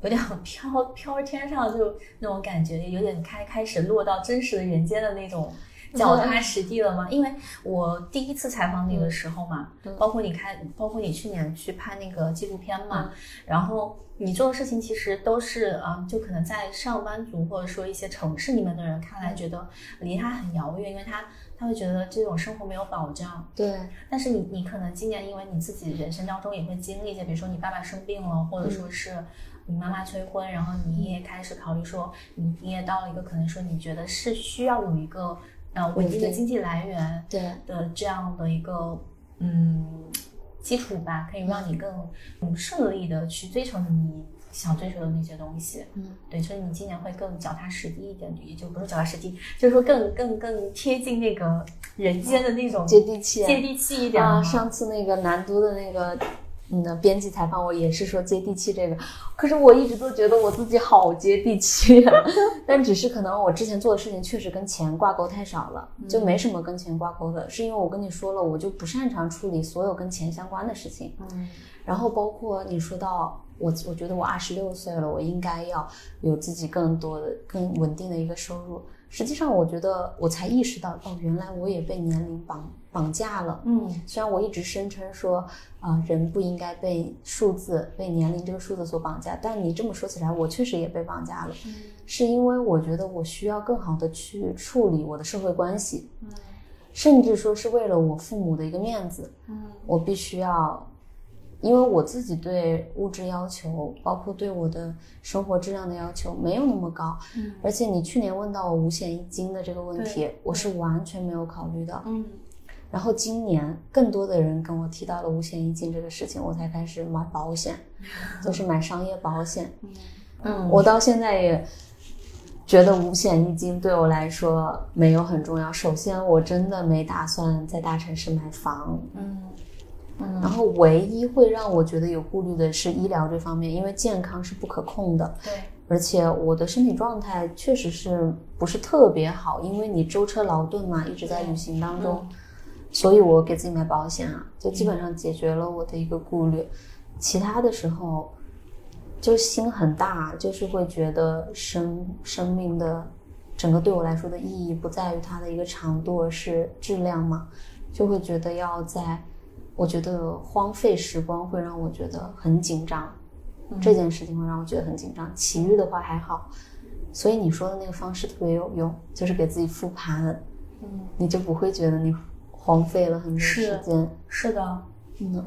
有点飘飘天上就那种感觉，有点开开始落到真实的人间的那种脚踏实地了吗？因为我第一次采访你的时候嘛，嗯包括你看，包括你去年去拍那个纪录片嘛，嗯。然后你做的事情其实都是啊、嗯就可能在上班族或者说一些城市里面的人看来觉得离他很遥远，因为他他会觉得这种生活没有保障。对，但是你你可能今年因为你自己人生当中也会经历一些，比如说你爸爸生病了，或者说是你妈妈催婚，然后你也开始考虑说你你也到了一个可能说你觉得是需要有一个呃稳定的经济来源对，的这样的一个嗯基础吧，可以让你更嗯顺利的去追求你想追求的那些东西。嗯，对，所以你今年会更脚踏实地一点，也就不是脚踏实地，就是说更更更贴近那个人间的那种接地气。接地气一点啊，上次那个南都的那个嗯的编辑采访我，也是说接地气这个，可是我一直都觉得我自己好接地气啊，(laughs) 但只是可能我之前做的事情确实跟钱挂钩太少了，就没什么跟钱挂钩的，是因为我跟你说了，我就不擅长处理所有跟钱相关的事情，嗯然后包括你说到我，我觉得我二十六岁了，我应该要有自己更多的、更稳定的一个收入。实际上，我觉得我才意识到，哦，原来我也被年龄绑绑架了。嗯虽然我一直声称说，啊、人不应该被数字、被年龄这个数字所绑架，但你这么说起来，我确实也被绑架了。嗯是因为我觉得我需要更好的去处理我的社会关系，嗯甚至说是为了我父母的一个面子，嗯我必须要，因为我自己对物质要求，包括对我的生活质量的要求没有那么高，嗯而且你去年问到我五险一金的这个问题，我是完全没有考虑的。嗯然后今年更多的人跟我提到了五险一金这个事情，我才开始买保险，(laughs) 就是买商业保险。嗯我到现在也觉得五险一金对我来说没有很重要。首先，我真的没打算在大城市买房，嗯然后唯一会让我觉得有顾虑的是医疗这方面，因为健康是不可控的，对。而且我的身体状态确实是不是特别好，因为你舟车劳顿嘛，一直在旅行当中，所以我给自己买保险啊，就基本上解决了我的一个顾虑。其他的时候就心很大，就是会觉得生生命的整个对我来说的意义不在于它的一个长度，而是质量嘛，就会觉得要在，我觉得荒废时光会让我觉得很紧张，这件事情会让我觉得很紧张。其余的话还好，所以你说的那个方式特别有用，就是给自己复盘，嗯你就不会觉得你荒废了很多时间。是的，嗯嗯，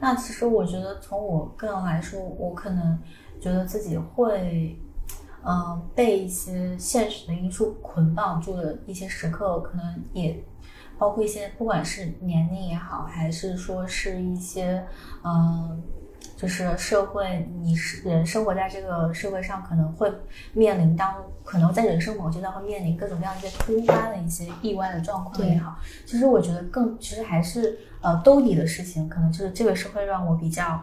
那其实我觉得从我个人来说，我可能觉得自己会，嗯、被一些现实的因素捆绑住的一些时刻，可能也包括一些不管是年龄也好，还是说是一些，嗯、就是社会，你是人生活在这个社会上，可能会面临当可能在人生某阶段会面临各种各样一些突发的一些意外的状况也好，其实我觉得更其实还是呃兜底的事情，可能就是这个是会让我比较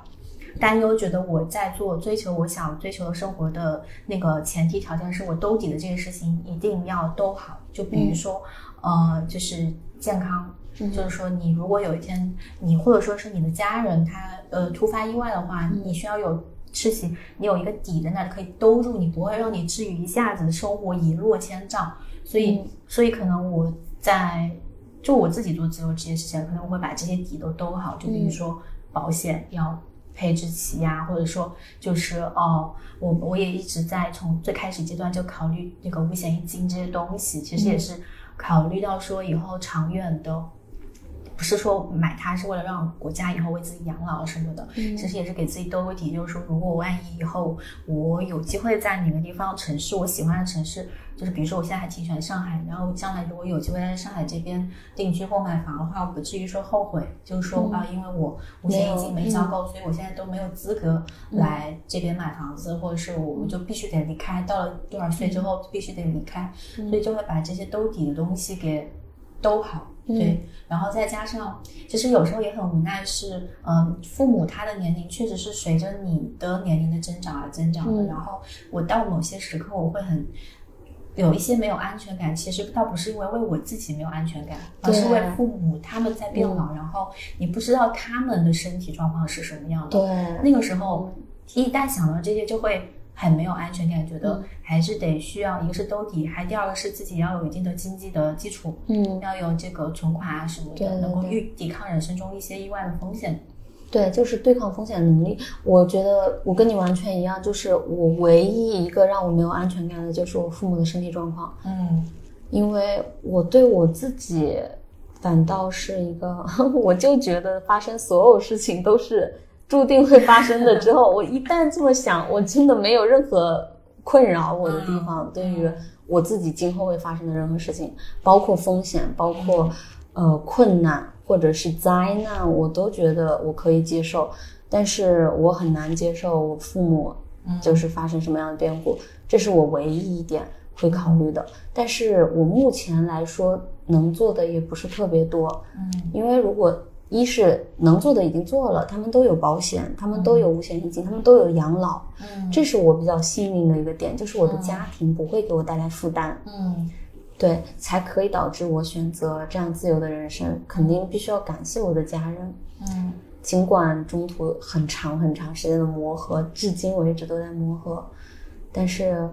担忧，觉得我在做追求我想追求的生活的那个前提条件是我兜底的这个事情一定要兜好，就比如说、呃就是健康。就是说，你如果有一天你或者说是你的家人他呃突发意外的话，你需要有事情，你有一个底在那里可以兜住你，不会让你至于一下子生活一落千丈。所以，所以可能我在就我自己做自由职业之前，可能我会把这些底都兜好，就比如说保险要。配置齐呀、或者说就是哦，我我也一直在从最开始阶段就考虑那个五险一金这些东西，其实也是考虑到说以后长远的，不是说买它是为了让国家以后为自己养老什么的，其实也是给自己兜个底，就是说如果万一以后我有机会在哪个地方城市我喜欢的城市，就是比如说我现在还挺喜欢上海，然后将来如果有机会在上海这边定居或买房的话，我不至于说后悔，就是说啊，因为我五险一金没交够，所以我现在都没有资格来这边买房子，或者是我我就必须得离开，到了多少岁之后必须得离开，所以就会把这些兜底的东西给兜好。对，然后再加上，其实有时候也很无奈是，嗯，父母他的年龄确实是随着你的年龄的增长而增长的。然后我到某些时刻，我会很有一些没有安全感。其实倒不是因为为我自己没有安全感，而是为父母他们在变老，然后你不知道他们的身体状况是什么样的。对，那个时候一旦想到这些，就会。很没有安全感，觉得还是得需要一个是兜底，还第二个是自己要有一定的经济的基础，嗯，要有这个存款啊什么的，能够预抵抗人生中一些意外的风险。对，就是对抗风险能力。我觉得我跟你完全一样，就是我唯一一个让我没有安全感的，就是我父母的身体状况。嗯，因为我对我自己反倒是一个，(laughs) 我就觉得发生所有事情都是。注定会发生的。之后，我一旦这么想，我真的没有任何困扰我的地方。对于我自己今后会发生的任何事情，包括风险，包括呃困难或者是灾难，我都觉得我可以接受。但是我很难接受我父母就是发生什么样的变故，这是我唯一一点会考虑的。但是我目前来说能做的也不是特别多，嗯，因为如果一是能做的已经做了，他们都有保险，他们都有五险一金，他们都有养老，嗯。这是我比较幸运的一个点，就是我的家庭不会给我带来负担，嗯对，才可以导致我选择这样自由的人生。肯定必须要感谢我的家人，嗯尽管中途很长很长时间的磨合，至今为止都在磨合，但是，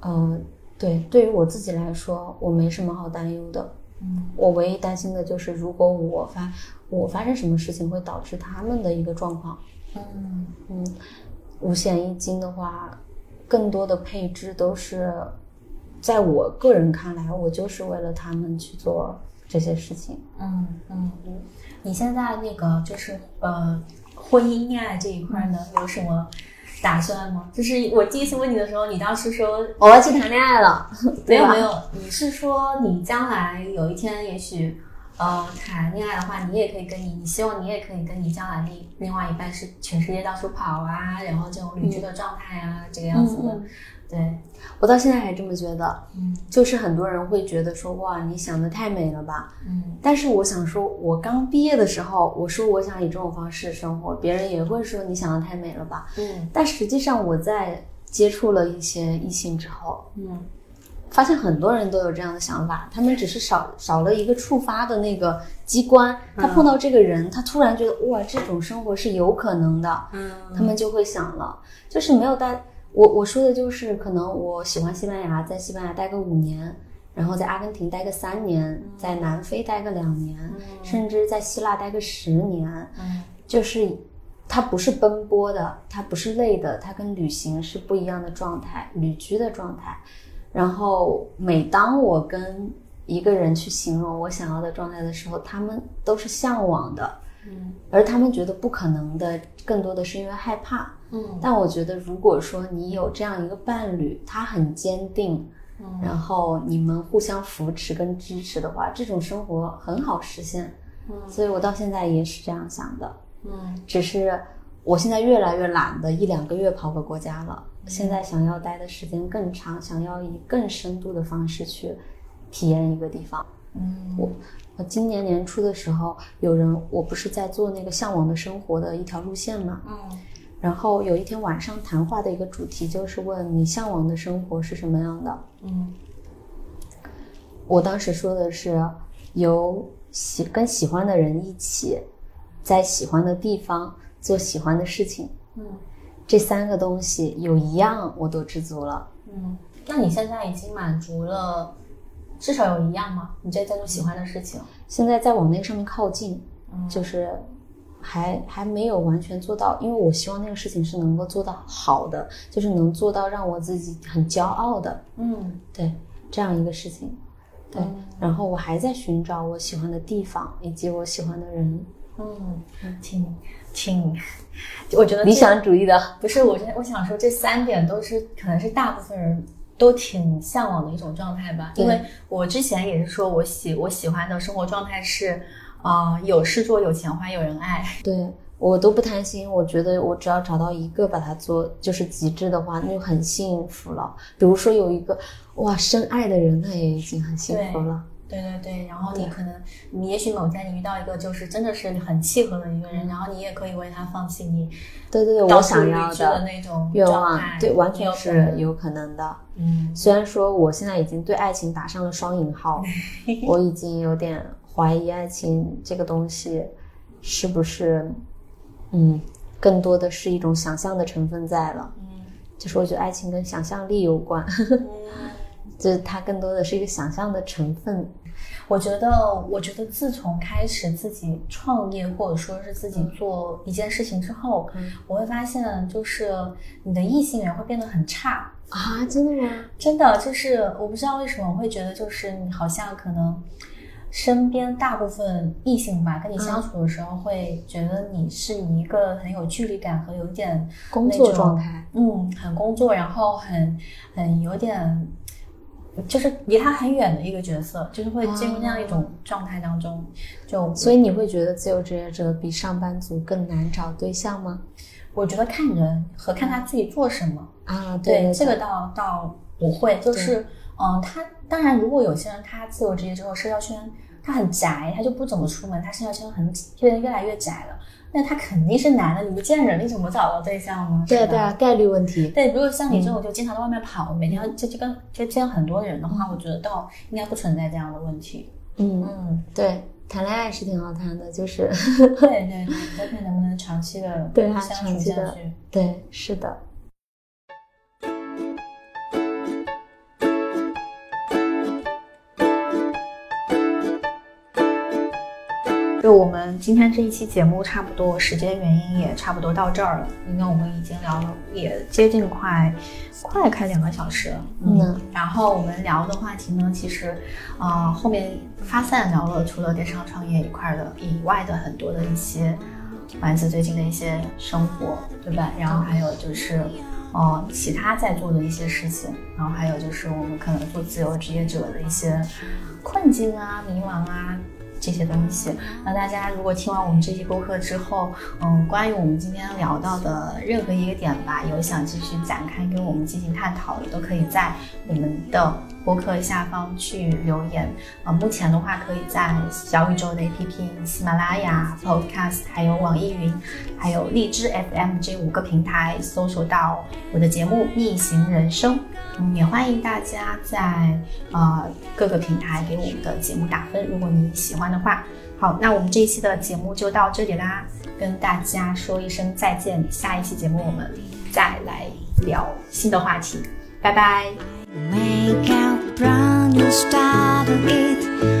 呃，对，对于我自己来说，我没什么好担忧的。嗯我唯一担心的就是，如果我发我发生什么事情，会导致他们的一个状况。嗯嗯，五险一金的话，更多的配置都是，在我个人看来，我就是为了他们去做这些事情。嗯嗯嗯，你现在那个就是呃婚姻恋爱这一块呢，有什么打算吗？就是我第一次问你的时候，你当时说我要去谈恋爱了，(laughs) 没有没有，你是说你将来有一天也许。呃，谈恋爱的话，你也可以跟你，你希望你也可以跟你将来另另外一半是全世界到处跑啊，然后这种旅居的状态啊，这个样子的，嗯对，我到现在还这么觉得。嗯就是很多人会觉得说，哇，你想的太美了吧？嗯但是我想说，我刚毕业的时候，我说我想以这种方式生活，别人也会说你想的太美了吧？嗯但实际上，我在接触了一些异性之后，嗯发现很多人都有这样的想法，他们只是少少了一个触发的那个机关。他碰到这个人，他突然觉得哇，这种生活是有可能的，嗯他们就会想了，就是没有带我我说的就是，可能我喜欢西班牙，在西班牙待个五年，然后在阿根廷待个三年，在南非待个两年，甚至在希腊待个十年，嗯就是它不是奔波的，它不是累的，它跟旅行是不一样的状态，旅居的状态。然后每当我跟一个人去形容我想要的状态的时候，他们都是向往的，嗯而他们觉得不可能的，更多的是因为害怕。嗯但我觉得，如果说你有这样一个伴侣，他很坚定，嗯然后你们互相扶持跟支持的话，这种生活很好实现。嗯所以我到现在也是这样想的，嗯只是我现在越来越懒得一两个月跑个国家了。现在想要待的时间更长，想要以更深度的方式去体验一个地方。嗯我我今年年初的时候，有人我不是在做那个向往的生活的一条路线吗，嗯然后有一天晚上谈话的一个主题就是问你向往的生活是什么样的。嗯我当时说的是有喜跟喜欢的人一起，在喜欢的地方做喜欢的事情，嗯这三个东西有一样我都知足了。嗯，那你现在已经满足了，至少有一样吗？你在在做喜欢的事情，现在在往那个上面靠近，嗯就是还还没有完全做到，因为我希望那个事情是能够做到好的，就是能做到让我自己很骄傲的，嗯对这样一个事情。对，嗯然后我还在寻找我喜欢的地方以及我喜欢的人，嗯，挺挺，我觉得理想主义的。不是我，我想说这三点都是可能是大部分人都挺向往的一种状态吧。因为我之前也是说我喜我喜欢的生活状态是，呃，有事做，有钱花，有人爱。对我都不贪心，我觉得我只要找到一个把它做就是极致的话，那就很幸福了。比如说有一个哇深爱的人，那也已经很幸福了。对对对，然后你可能，你也许某天你遇到一个就是真的是很契合的一个人，然后你也可以为他放弃你对对对，我想要的那种愿望对，完全是有可能的。嗯虽然说我现在已经对爱情打上了双引号，(laughs) 我已经有点怀疑爱情这个东西是不是，嗯，更多的是一种想象的成分在了。嗯就是我觉得爱情跟想象力有关，嗯。(laughs) 就是它更多的是一个想象的成分。我觉得，我觉得自从开始自己创业，或者说是自己做一件事情之后，嗯我会发现，就是你的异性缘会变得很差。啊，真的吗？真的，就是我不知道为什么我会觉得，就是你好像可能身边大部分异性吧，跟你相处的时候，会觉得你是一个很有距离感和有点工作状态，嗯，很工作，然后很很有点，就是离他很远的一个角色，就是会进入那样一种状态当中。就所以你会觉得自由职业者比上班族更难找对象吗？我觉得看人和看他自己做什么，啊，对这个倒倒不会，就是嗯，他当然，如果有些人他自由职业之后，社交圈他很宅，他就不怎么出门，他社交圈很变得越来越窄了。那他肯定是男的，你不见人，你怎么找到对象呢？对对啊，概率问题。对，如果像你这种就经常在外面跑，每天就就跟就见很多的人的话，我觉得倒应该不存在这样的问题。嗯嗯，对，谈恋爱是挺好谈的，就是对对看 (laughs) 能不能长期的对啊，相长期的，对，是的。就我们今天这一期节目，差不多时间原因也差不多到这儿了，因为我们已经聊了也接近快快开两个小时了。嗯，然后我们聊的话题呢，其实啊后面发散聊了，除了电商创业一块的以外的很多的一些丸子最近的一些生活，对吧？然后还有就是哦其他在做的一些事情，然后还有就是我们可能做自由职业者的一些困境啊、迷茫啊。这些东西，那大家如果听完我们这期播客之后，嗯，关于我们今天聊到的任何一个点吧，有想继续展开跟我们进行探讨的，都可以在我们的播客下方去留言。呃，目前的话，可以在小宇宙的 APP、喜马拉雅 Podcast、还有网易云、还有荔枝 FM 这五个平台搜索到我的节目《逆行人生》。嗯，也欢迎大家在呃各个平台给我们的节目打分，如果你喜欢。的话，好，那我们这一期的节目就到这里啦，跟大家说一声再见。下一期节目我们再来聊新的话题，拜拜。Make out brown, you start it.